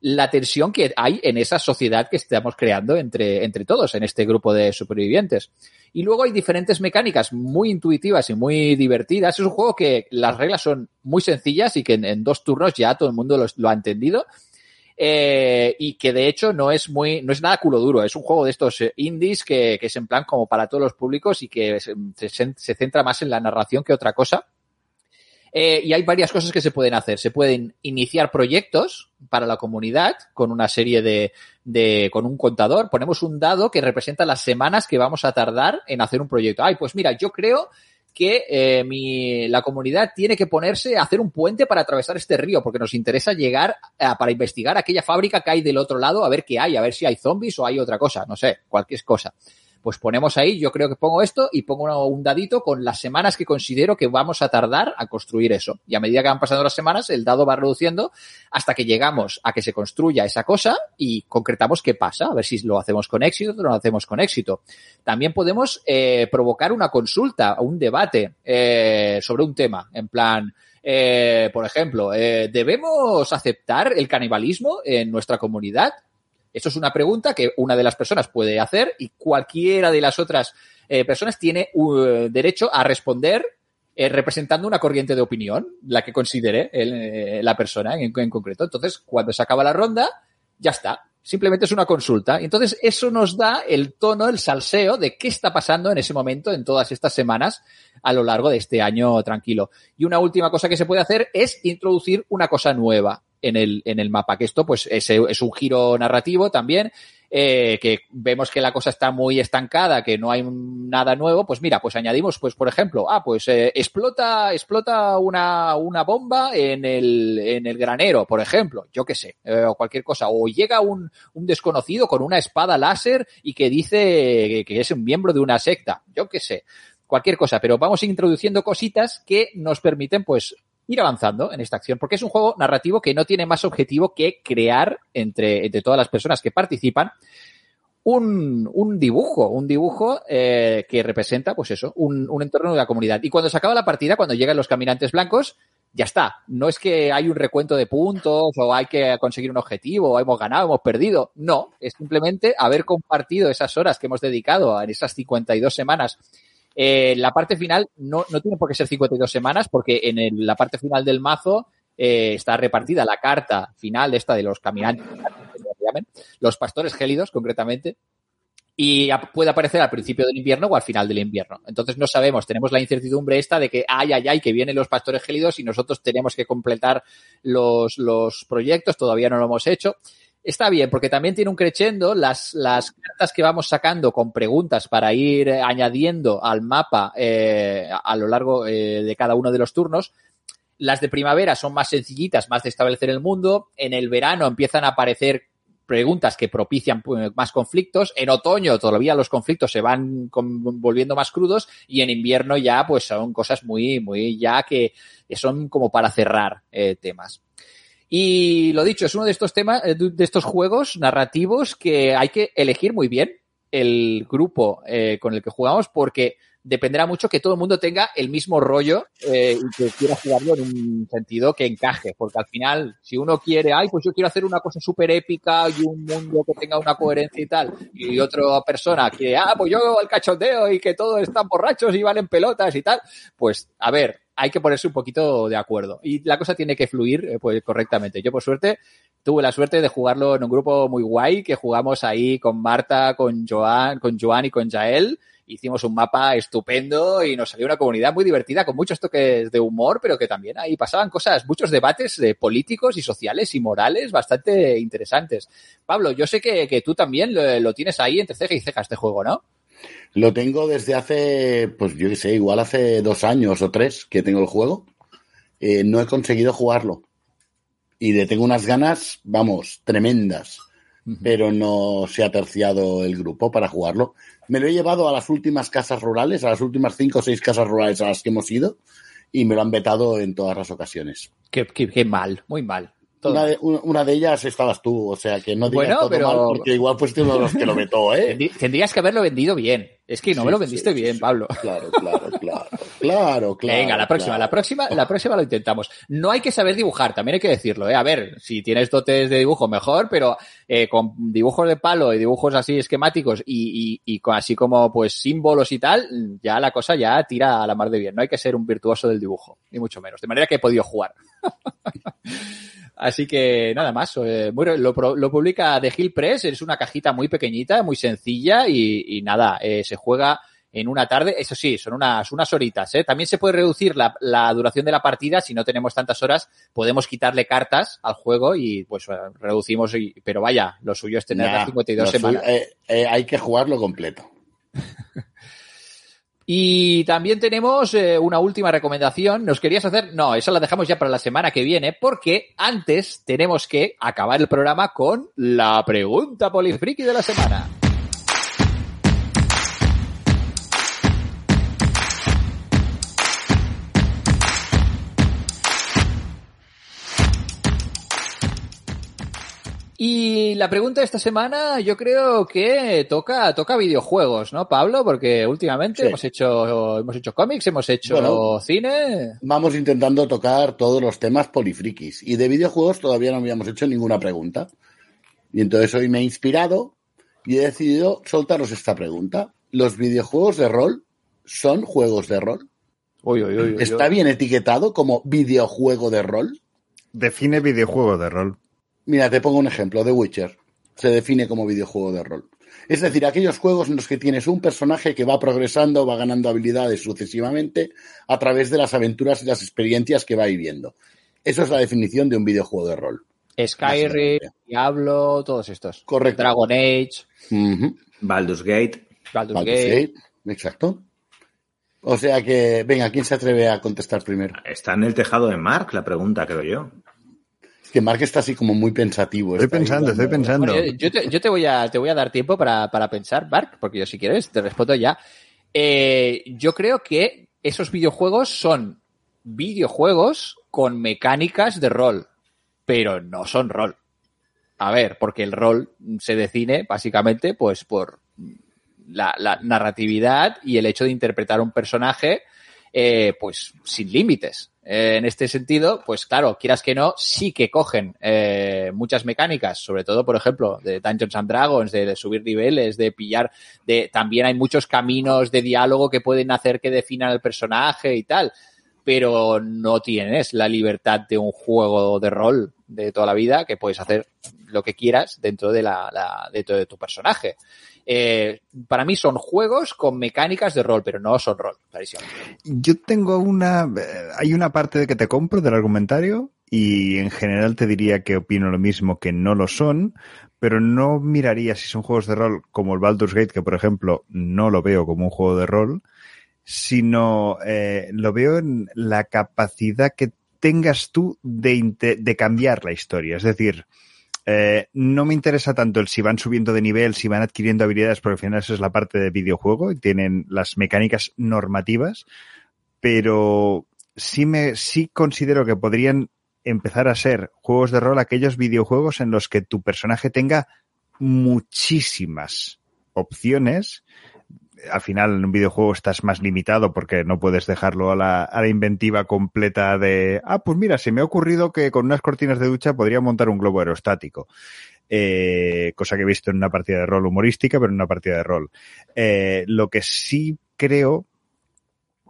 la tensión que hay en esa sociedad que estamos creando entre, entre todos, en este grupo de supervivientes. Y luego hay diferentes mecánicas muy intuitivas y muy divertidas. Es un juego que las reglas son muy sencillas y que en, dos turnos ya todo el mundo lo, lo ha entendido. Eh, y que de hecho no es muy, no es nada culo duro, es un juego de estos indies que, que es en plan como para todos los públicos y que se, se centra más en la narración que otra cosa. Eh, y hay varias cosas que se pueden hacer. Se pueden iniciar proyectos para la comunidad con una serie de, de, con un contador. Ponemos un dado que representa las semanas que vamos a tardar en hacer un proyecto. Ay, pues mira, yo creo que eh, mi, la comunidad tiene que ponerse a hacer un puente para atravesar este río, porque nos interesa llegar a, para investigar aquella fábrica que hay del otro lado, a ver qué hay, a ver si hay zombies o hay otra cosa, no sé, cualquier cosa pues ponemos ahí, yo creo que pongo esto y pongo un dadito con las semanas que considero que vamos a tardar a construir eso. Y a medida que van pasando las semanas, el dado va reduciendo hasta que llegamos a que se construya esa cosa y concretamos qué pasa, a ver si lo hacemos con éxito o no lo hacemos con éxito. También podemos eh, provocar una consulta o un debate eh, sobre un tema, en plan, eh, por ejemplo, eh, ¿debemos aceptar el canibalismo en nuestra comunidad? Eso es una pregunta que una de las personas puede hacer y cualquiera de las otras eh, personas tiene uh, derecho a responder eh, representando una corriente de opinión, la que considere eh, la persona en, en, concreto. Entonces, cuando se acaba la ronda, ya está. simplemente es una consulta. Entonces eso nos da el tono, el salseo de qué está pasando en ese momento, en todas estas semanas, a lo largo de este año tranquilo. Y una última cosa que se puede hacer es introducir una cosa nueva en el, en el mapa, que esto pues es, es un giro narrativo también eh, que vemos que la cosa está muy estancada, que no hay nada nuevo, pues mira, pues añadimos, pues por ejemplo, ah, pues eh, explota, explota una, una bomba en el, en el granero, por ejemplo, yo qué sé, eh, o cualquier cosa, o llega un, un desconocido con una espada láser y que dice que es un miembro de una secta, yo qué sé cualquier cosa, pero vamos introduciendo cositas que nos permiten, pues, ir avanzando en esta acción, porque es un juego narrativo que no tiene más objetivo que crear entre, entre todas las personas que participan un, un dibujo, un dibujo eh, que representa, pues eso, un, un entorno de la comunidad. Y cuando se acaba la partida, cuando llegan los caminantes blancos, ya está. No es que hay un recuento de puntos o hay que conseguir un objetivo o hemos ganado, hemos perdido. No, es simplemente haber compartido esas horas que hemos dedicado en esas 52 semanas eh, la parte final no, no tiene por qué ser 52 semanas porque en la parte final del mazo eh, está repartida la carta final esta de los caminantes, los pastores gélidos concretamente, y puede aparecer al principio del invierno o al final del invierno. Entonces no sabemos, tenemos la incertidumbre esta de que ay, ay, ay, que vienen los pastores gélidos y nosotros tenemos que completar los, los proyectos, todavía no lo hemos hecho está bien, porque también tiene un crescendo las, las cartas que vamos sacando con preguntas para ir eh, añadiendo al mapa eh, a lo largo eh, de cada uno de los turnos. Las de primavera son más sencillitas, más de establecer el mundo. En el verano empiezan a aparecer preguntas que propician más conflictos. En otoño todavía los conflictos se van volviendo más crudos y en invierno ya pues son cosas muy, muy ya que son como para cerrar temas. Y lo dicho, es uno de estos temas, eh, de estos juegos narrativos que hay que elegir muy bien el grupo eh, con el que jugamos porque dependerá mucho que todo el mundo tenga el mismo rollo eh, y que quiera jugarlo en un sentido que encaje. Porque al final, si uno quiere, ay, pues yo quiero hacer una cosa súper épica y un mundo que tenga una coherencia y tal, y otra persona que, ah, pues yo el cachondeo y que todos están borrachos y van en pelotas y tal, pues a ver, hay que ponerse un poquito de acuerdo. Y la cosa tiene que fluir eh, pues, correctamente. Yo, por suerte, tuve la suerte de jugarlo en un grupo muy guay, que jugamos ahí con Marta, con Joan, con Joan y con Jael. Hicimos un mapa estupendo y nos salió una comunidad muy divertida, con muchos toques de humor, pero que también ahí pasaban cosas, muchos debates de políticos y sociales y morales bastante interesantes. Pablo, yo sé que, que tú también lo, lo tienes ahí entre ceja y ceja este juego, ¿no? Lo tengo desde hace, pues yo qué sé, igual hace dos años o tres que tengo el juego. Eh, no he conseguido jugarlo. Y le tengo unas ganas, vamos, tremendas. Pero no se ha terciado el grupo para jugarlo. Me lo he llevado a las últimas casas rurales, a las últimas cinco o seis casas rurales a las que hemos ido, y me lo han vetado en todas las ocasiones. Qué, qué, qué mal, muy mal. Una de, una de, ellas estabas tú, o sea que no digas bueno, todo pero... mal porque igual fuiste uno de los que lo vetó, [LAUGHS] ¿eh? Tendrías que haberlo vendido bien. Es que no sí, me lo vendiste sí, bien, sí, Pablo. Claro, claro, claro, claro, claro. [LAUGHS] Venga, la próxima, claro. la próxima, la próxima lo intentamos. No hay que saber dibujar, también hay que decirlo, ¿eh? A ver, si tienes dotes de dibujo, mejor, pero eh, con dibujos de palo y dibujos así esquemáticos y, y, y así como pues símbolos y tal, ya la cosa ya tira a la mar de bien. No hay que ser un virtuoso del dibujo, ni mucho menos. De manera que he podido jugar. [LAUGHS] Así que nada más, eh, muy, lo, lo, publica The Hill Press, es una cajita muy pequeñita, muy sencilla y, y nada, eh, se juega en una tarde, eso sí, son unas, unas horitas. ¿eh? También se puede reducir la, la, duración de la partida, si no tenemos tantas horas, podemos quitarle cartas al juego y pues reducimos, y, pero vaya, lo suyo es tener nah, las 52 semanas. Suyo, eh, hay que jugarlo completo. [LAUGHS] Y también tenemos eh, una última recomendación. ¿Nos querías hacer? No, esa la dejamos ya para la semana que viene, porque antes tenemos que acabar el programa con la pregunta polifriki de la semana. Y la pregunta de esta semana yo creo que toca, toca videojuegos, ¿no, Pablo? Porque últimamente sí. hemos hecho, hemos hecho cómics, hemos hecho bueno, cine. Vamos intentando tocar todos los temas polifrikis. Y de videojuegos todavía no habíamos hecho ninguna pregunta. Y entonces hoy me he inspirado y he decidido soltaros esta pregunta. ¿Los videojuegos de rol son juegos de rol? Uy, uy, uy, ¿Está bien etiquetado como videojuego de rol? Define videojuego de rol. Mira, te pongo un ejemplo, The Witcher. se define como videojuego de rol. Es decir, aquellos juegos en los que tienes un personaje que va progresando, va ganando habilidades sucesivamente a través de las aventuras y las experiencias que va viviendo. Eso es la definición de un videojuego de rol. Skyrim, Diablo, todos estos. Correcto. Dragon Age. Baldur's Gate. Baldur's, Gate. Exacto. O sea que, venga, ¿quién se atreve a contestar primero? Está en el tejado de Mark la pregunta, creo yo. Que Mark está así como muy pensativo. Estoy pensando, estoy pensando. Bueno, yo, yo te, yo te voy a, te voy a dar tiempo para, para pensar, Mark, porque yo si quieres te respondo ya. Eh, yo creo que esos videojuegos son videojuegos con mecánicas de rol, pero no son rol. A ver, porque el rol se define básicamente pues por la, la narratividad y el hecho de interpretar un personaje eh, pues sin límites. Eh, en este sentido, pues claro, quieras que no, sí que cogen eh, muchas mecánicas, sobre todo, por ejemplo, de Dungeons and Dragons, de, de subir niveles, de pillar, de también hay muchos caminos de diálogo que pueden hacer que definan el personaje y tal, pero no tienes la libertad de un juego de rol de toda la vida que puedes hacer lo que quieras dentro de la, la de, tu, de tu personaje. Eh, para mí son juegos con mecánicas de rol, pero no son rol, clarísimo. Yo tengo una. eh, Hay una parte de que te compro del argumentario y en general te diría que opino lo mismo, que no lo son, pero no miraría si son juegos de rol como el Baldur's Gate, que por ejemplo no lo veo como un juego de rol, sino eh, lo veo en la capacidad que tengas tú de cambiar la historia. Es decir, eh, no me interesa tanto el si van subiendo de nivel, si van adquiriendo habilidades, porque al final eso es la parte de videojuego y tienen las mecánicas normativas, pero sí me, sí considero que podrían empezar a ser juegos de rol aquellos videojuegos en los que tu personaje tenga muchísimas opciones. Al final en un videojuego estás más limitado porque no puedes dejarlo a la, a la inventiva completa de, ah, pues mira, se me ha ocurrido que con unas cortinas de ducha podría montar un globo aerostático. Eh, cosa que he visto en una partida de rol humorística, pero en una partida de rol. Eh, lo que sí creo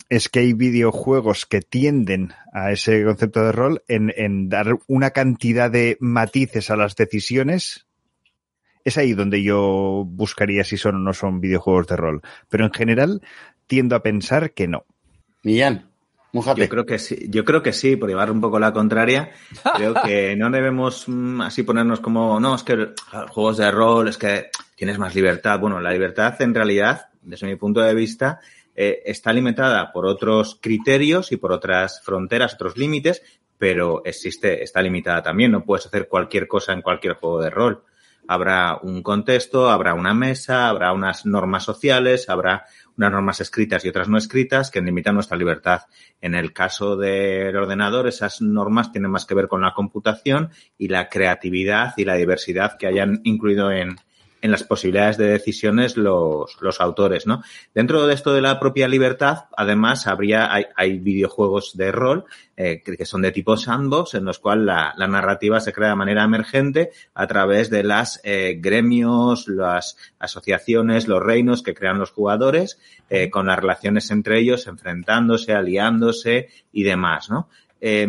es que hay videojuegos que tienden a ese concepto de rol en, en dar una cantidad de matices a las decisiones. Es ahí donde yo buscaría si son o no son videojuegos de rol. Pero en general tiendo a pensar que no. Millán, mójate. Yo creo que sí, yo creo que sí, por llevar un poco la contraria. Creo que [LAUGHS] no debemos mm, así ponernos como, no, es que juegos de rol, es que tienes más libertad. Bueno, la libertad en realidad, desde mi punto de vista, eh, está limitada por otros criterios y por otras fronteras, otros límites, pero existe, está limitada también. No puedes hacer cualquier cosa en cualquier juego de rol. Habrá un contexto, habrá una mesa, habrá unas normas sociales, habrá unas normas escritas y otras no escritas que limitan nuestra libertad. En el caso del ordenador, esas normas tienen más que ver con la computación y la creatividad y la diversidad que hayan incluido en, en las posibilidades de decisiones los, los autores, ¿no? Dentro de esto de la propia libertad, además, habría, hay, hay videojuegos de rol eh, que, son de tipo sandbox, en los cuales la, la narrativa se crea de manera emergente a través de las eh, gremios, las asociaciones, los reinos que crean los jugadores, eh, con las relaciones entre ellos, enfrentándose, aliándose y demás, ¿no? Eh,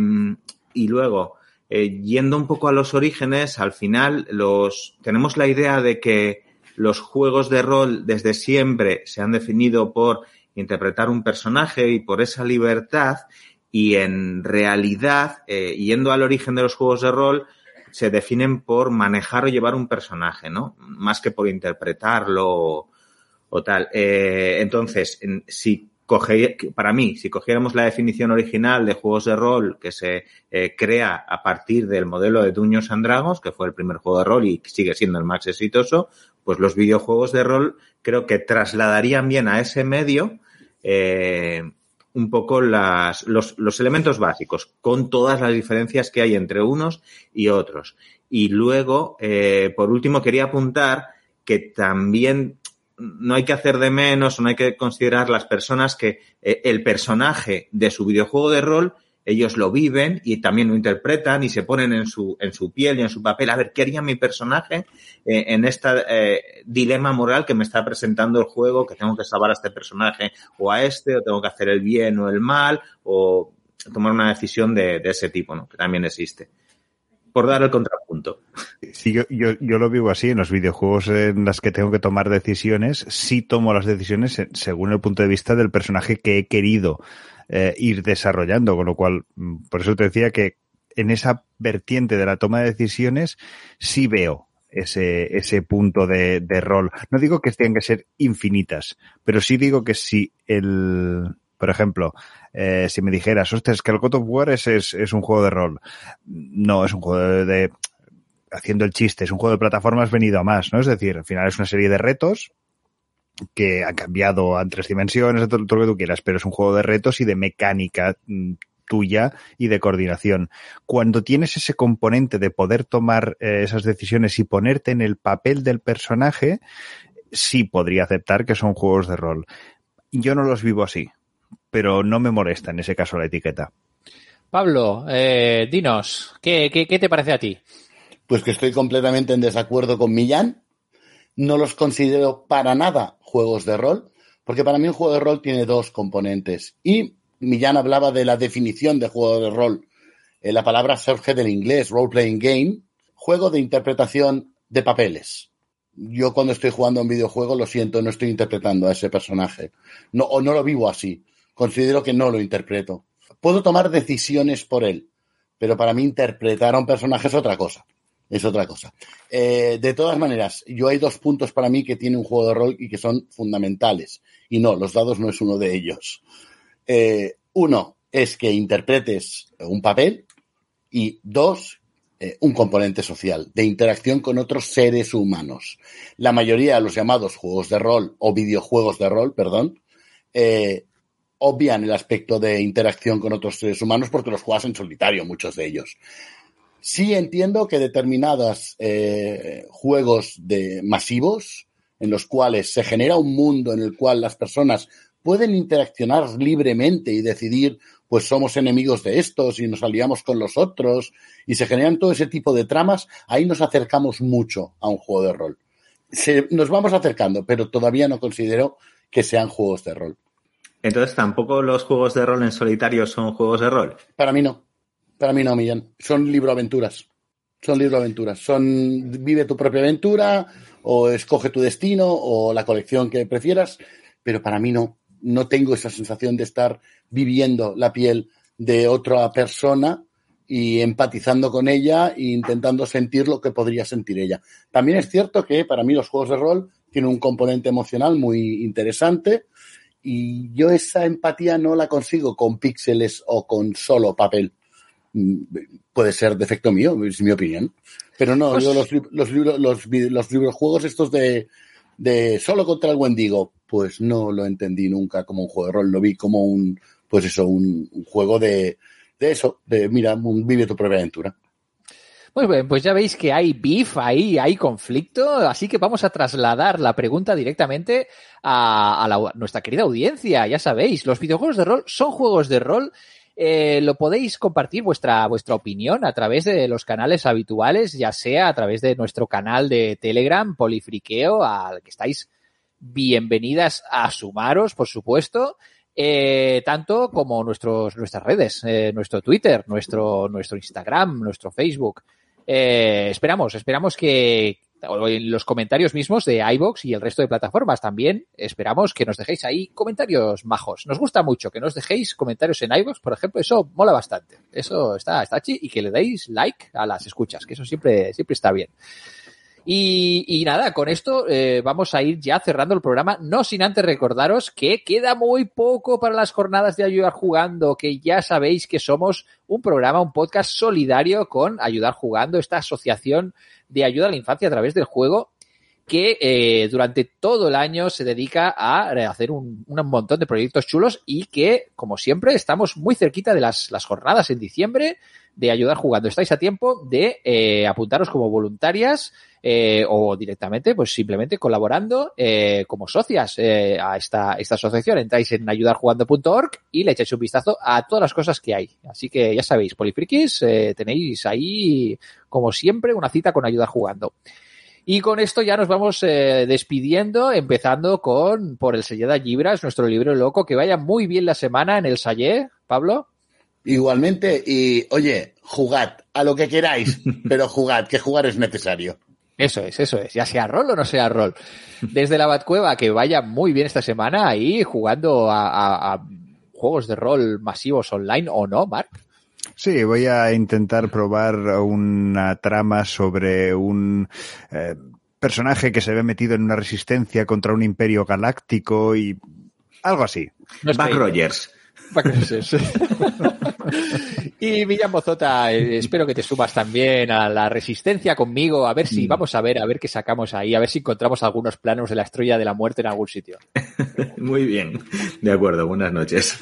y luego, eh, yendo un poco a los orígenes, al final los tenemos la idea de que los juegos de rol desde siempre se han definido por interpretar un personaje y por esa libertad y en realidad, eh, yendo al origen de los juegos de rol, se definen por manejar o llevar un personaje, ¿no? Más que por interpretarlo o, tal. Eh, entonces, en- si coge, para mí, si cogiéramos la definición original de juegos de rol que se eh, crea a partir del modelo de Dungeons and Dragons, que fue el primer juego de rol y sigue siendo el más exitoso, pues los videojuegos de rol creo que trasladarían bien a ese medio eh, un poco las, los, los elementos básicos, con todas las diferencias que hay entre unos y otros. Y luego, eh, por último, quería apuntar que también no hay que hacer de menos o no hay que considerar las personas que eh, el personaje de su videojuego de rol ellos lo viven y también lo interpretan y se ponen en su, en su piel y en su papel. A ver, ¿qué haría mi personaje eh, en este dilema moral que me está presentando el juego? Que tengo que salvar a este personaje o a este, o tengo que hacer el bien o el mal, o tomar una decisión de, de ese tipo, ¿no? Que también existe. Por dar el contrapunto. Sí, yo, yo, yo, lo vivo así en los videojuegos en las que tengo que tomar decisiones. Sí tomo las decisiones según el punto de vista del personaje que he querido eh, ir desarrollando, con lo cual, mm, por eso te decía que en esa vertiente de la toma de decisiones sí veo ese, ese punto de, de rol. No digo que tengan que ser infinitas, pero sí digo que si el, por ejemplo, eh, si me dijeras, ostras, que el God of War es, es, un juego de rol. No, es un juego de, haciendo el chiste, es un juego de plataformas venido a más, ¿no? Es decir, al final es una serie de retos que han cambiado a tres dimensiones, todo, todo lo que tú quieras, pero es un juego de retos y de mecánica mm, tuya y de coordinación. Cuando tienes ese componente de poder tomar eh, esas decisiones y ponerte en el papel del personaje, sí podría aceptar que son juegos de rol. Yo no los vivo así, pero no me molesta en ese caso la etiqueta. Pablo, eh, dinos, ¿qué, ¿qué, qué, te parece a ti? Pues que estoy completamente en desacuerdo con Millán. No los considero para nada juegos de rol, porque para mí un juego de rol tiene dos componentes. Y Millán hablaba de la definición de juego de rol. Eh, la palabra surge del inglés, role playing game, juego de interpretación de papeles. Yo cuando estoy jugando un videojuego, lo siento, no estoy interpretando a ese personaje. No, o no lo vivo así. Considero que no lo interpreto. Puedo tomar decisiones por él, pero para mí interpretar a un personaje es otra cosa. Es otra cosa. Eh, de todas maneras, yo hay dos puntos para mí que tiene un juego de rol y que son fundamentales. Y no, los dados no es uno de ellos. Eh, uno es que interpretes un papel y dos, eh, un componente social de interacción con otros seres humanos. La mayoría de los llamados juegos de rol o videojuegos de rol, perdón, eh, obvian el aspecto de interacción con otros seres humanos porque los juegas en solitario, muchos de ellos. Sí entiendo que determinados eh, juegos de masivos, en los cuales se genera un mundo en el cual las personas pueden interaccionar libremente y decidir, pues somos enemigos de estos y nos aliamos con los otros y se generan todo ese tipo de tramas, ahí nos acercamos mucho a un juego de rol. Se, nos vamos acercando, pero todavía no considero que sean juegos de rol. Entonces, ¿tampoco los juegos de rol en solitario son juegos de rol? Para mí no. Para mí no, Millán. Son libroaventuras. Son libroaventuras. Son vive tu propia aventura o escoge tu destino o la colección que prefieras, pero para mí no no tengo esa sensación de estar viviendo la piel de otra persona y empatizando con ella e intentando sentir lo que podría sentir ella. También es cierto que para mí los juegos de rol tienen un componente emocional muy interesante y yo esa empatía no la consigo con píxeles o con solo papel. Mm, puede ser defecto mío, es mi opinión. Pero no, pues... yo los, los, libros, los, los videojuegos estos de, de solo contra el Wendigo, pues no lo entendí nunca como un juego de rol, lo vi como un, pues eso, un, un juego de, de eso, de mira, un, vive tu propia aventura. Bien, pues ya veis que hay beef ahí, hay conflicto, así que vamos a trasladar la pregunta directamente a, a, la, nuestra querida audiencia. Ya sabéis, los videojuegos de rol son juegos de rol eh, lo podéis compartir vuestra, vuestra opinión a través de los canales habituales, ya sea a través de nuestro canal de Telegram, Polifriqueo, al que estáis bienvenidas a sumaros, por supuesto. Eh, tanto como nuestros, nuestras redes, eh, nuestro Twitter, nuestro, nuestro Instagram, nuestro Facebook. Eh, esperamos, esperamos que, en los comentarios mismos de iBox y el resto de plataformas también esperamos que nos dejéis ahí comentarios majos. Nos gusta mucho que nos dejéis comentarios en iBox, por ejemplo, eso mola bastante. Eso está, está chi y que le deis like a las escuchas, que eso siempre, siempre está bien. Y, y, nada, con esto eh, vamos a ir ya cerrando el programa, no sin antes recordaros que queda muy poco para las jornadas de Ayudar Jugando, que ya sabéis que somos un programa, un podcast solidario con Ayudar Jugando, esta asociación de ayuda a la infancia a través del juego que eh, durante todo el año se dedica a hacer un, montón de proyectos chulos y que, como siempre, estamos muy cerquita de las, las jornadas en diciembre de ayudar jugando. Estáis a tiempo de eh, apuntaros como voluntarias eh, o directamente, pues simplemente colaborando eh, como socias eh, a esta, esta asociación. Entráis en ayudarjugando.org y le echáis un vistazo a todas las cosas que hay. Así que ya sabéis, Polifrikis, eh, tenéis ahí, como siempre, una cita con Ayudar Jugando. Y con esto ya nos vamos eh, despidiendo, empezando con por el Sellada Libras, nuestro libro loco. Que vaya muy bien la semana en el Sallé, Pablo. Igualmente, y oye, jugad, a lo que queráis, [LAUGHS] pero jugad, que jugar es necesario. Eso es, eso es. Ya sea rol o no sea rol. Desde la Batcueva, que vaya muy bien esta semana ahí jugando a, a- a juegos de rol masivos online o no, Mark. Sí, voy a intentar probar una trama sobre un eh, personaje que se ve metido en una resistencia contra un imperio galáctico y algo así. No Back estoy- Rogers. Back Rogers. [LAUGHS] y Millán Bozota, eh, [LAUGHS] espero que te sumas también a la resistencia conmigo, a ver si, vamos a ver, a ver qué sacamos ahí, a ver si encontramos algunos planos de la estrella de la muerte en algún sitio. [LAUGHS] Muy bien. De acuerdo, buenas noches.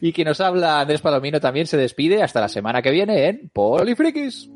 Y quien nos habla, Andrés Palomino, también se despide hasta la semana que viene en Polifrikis.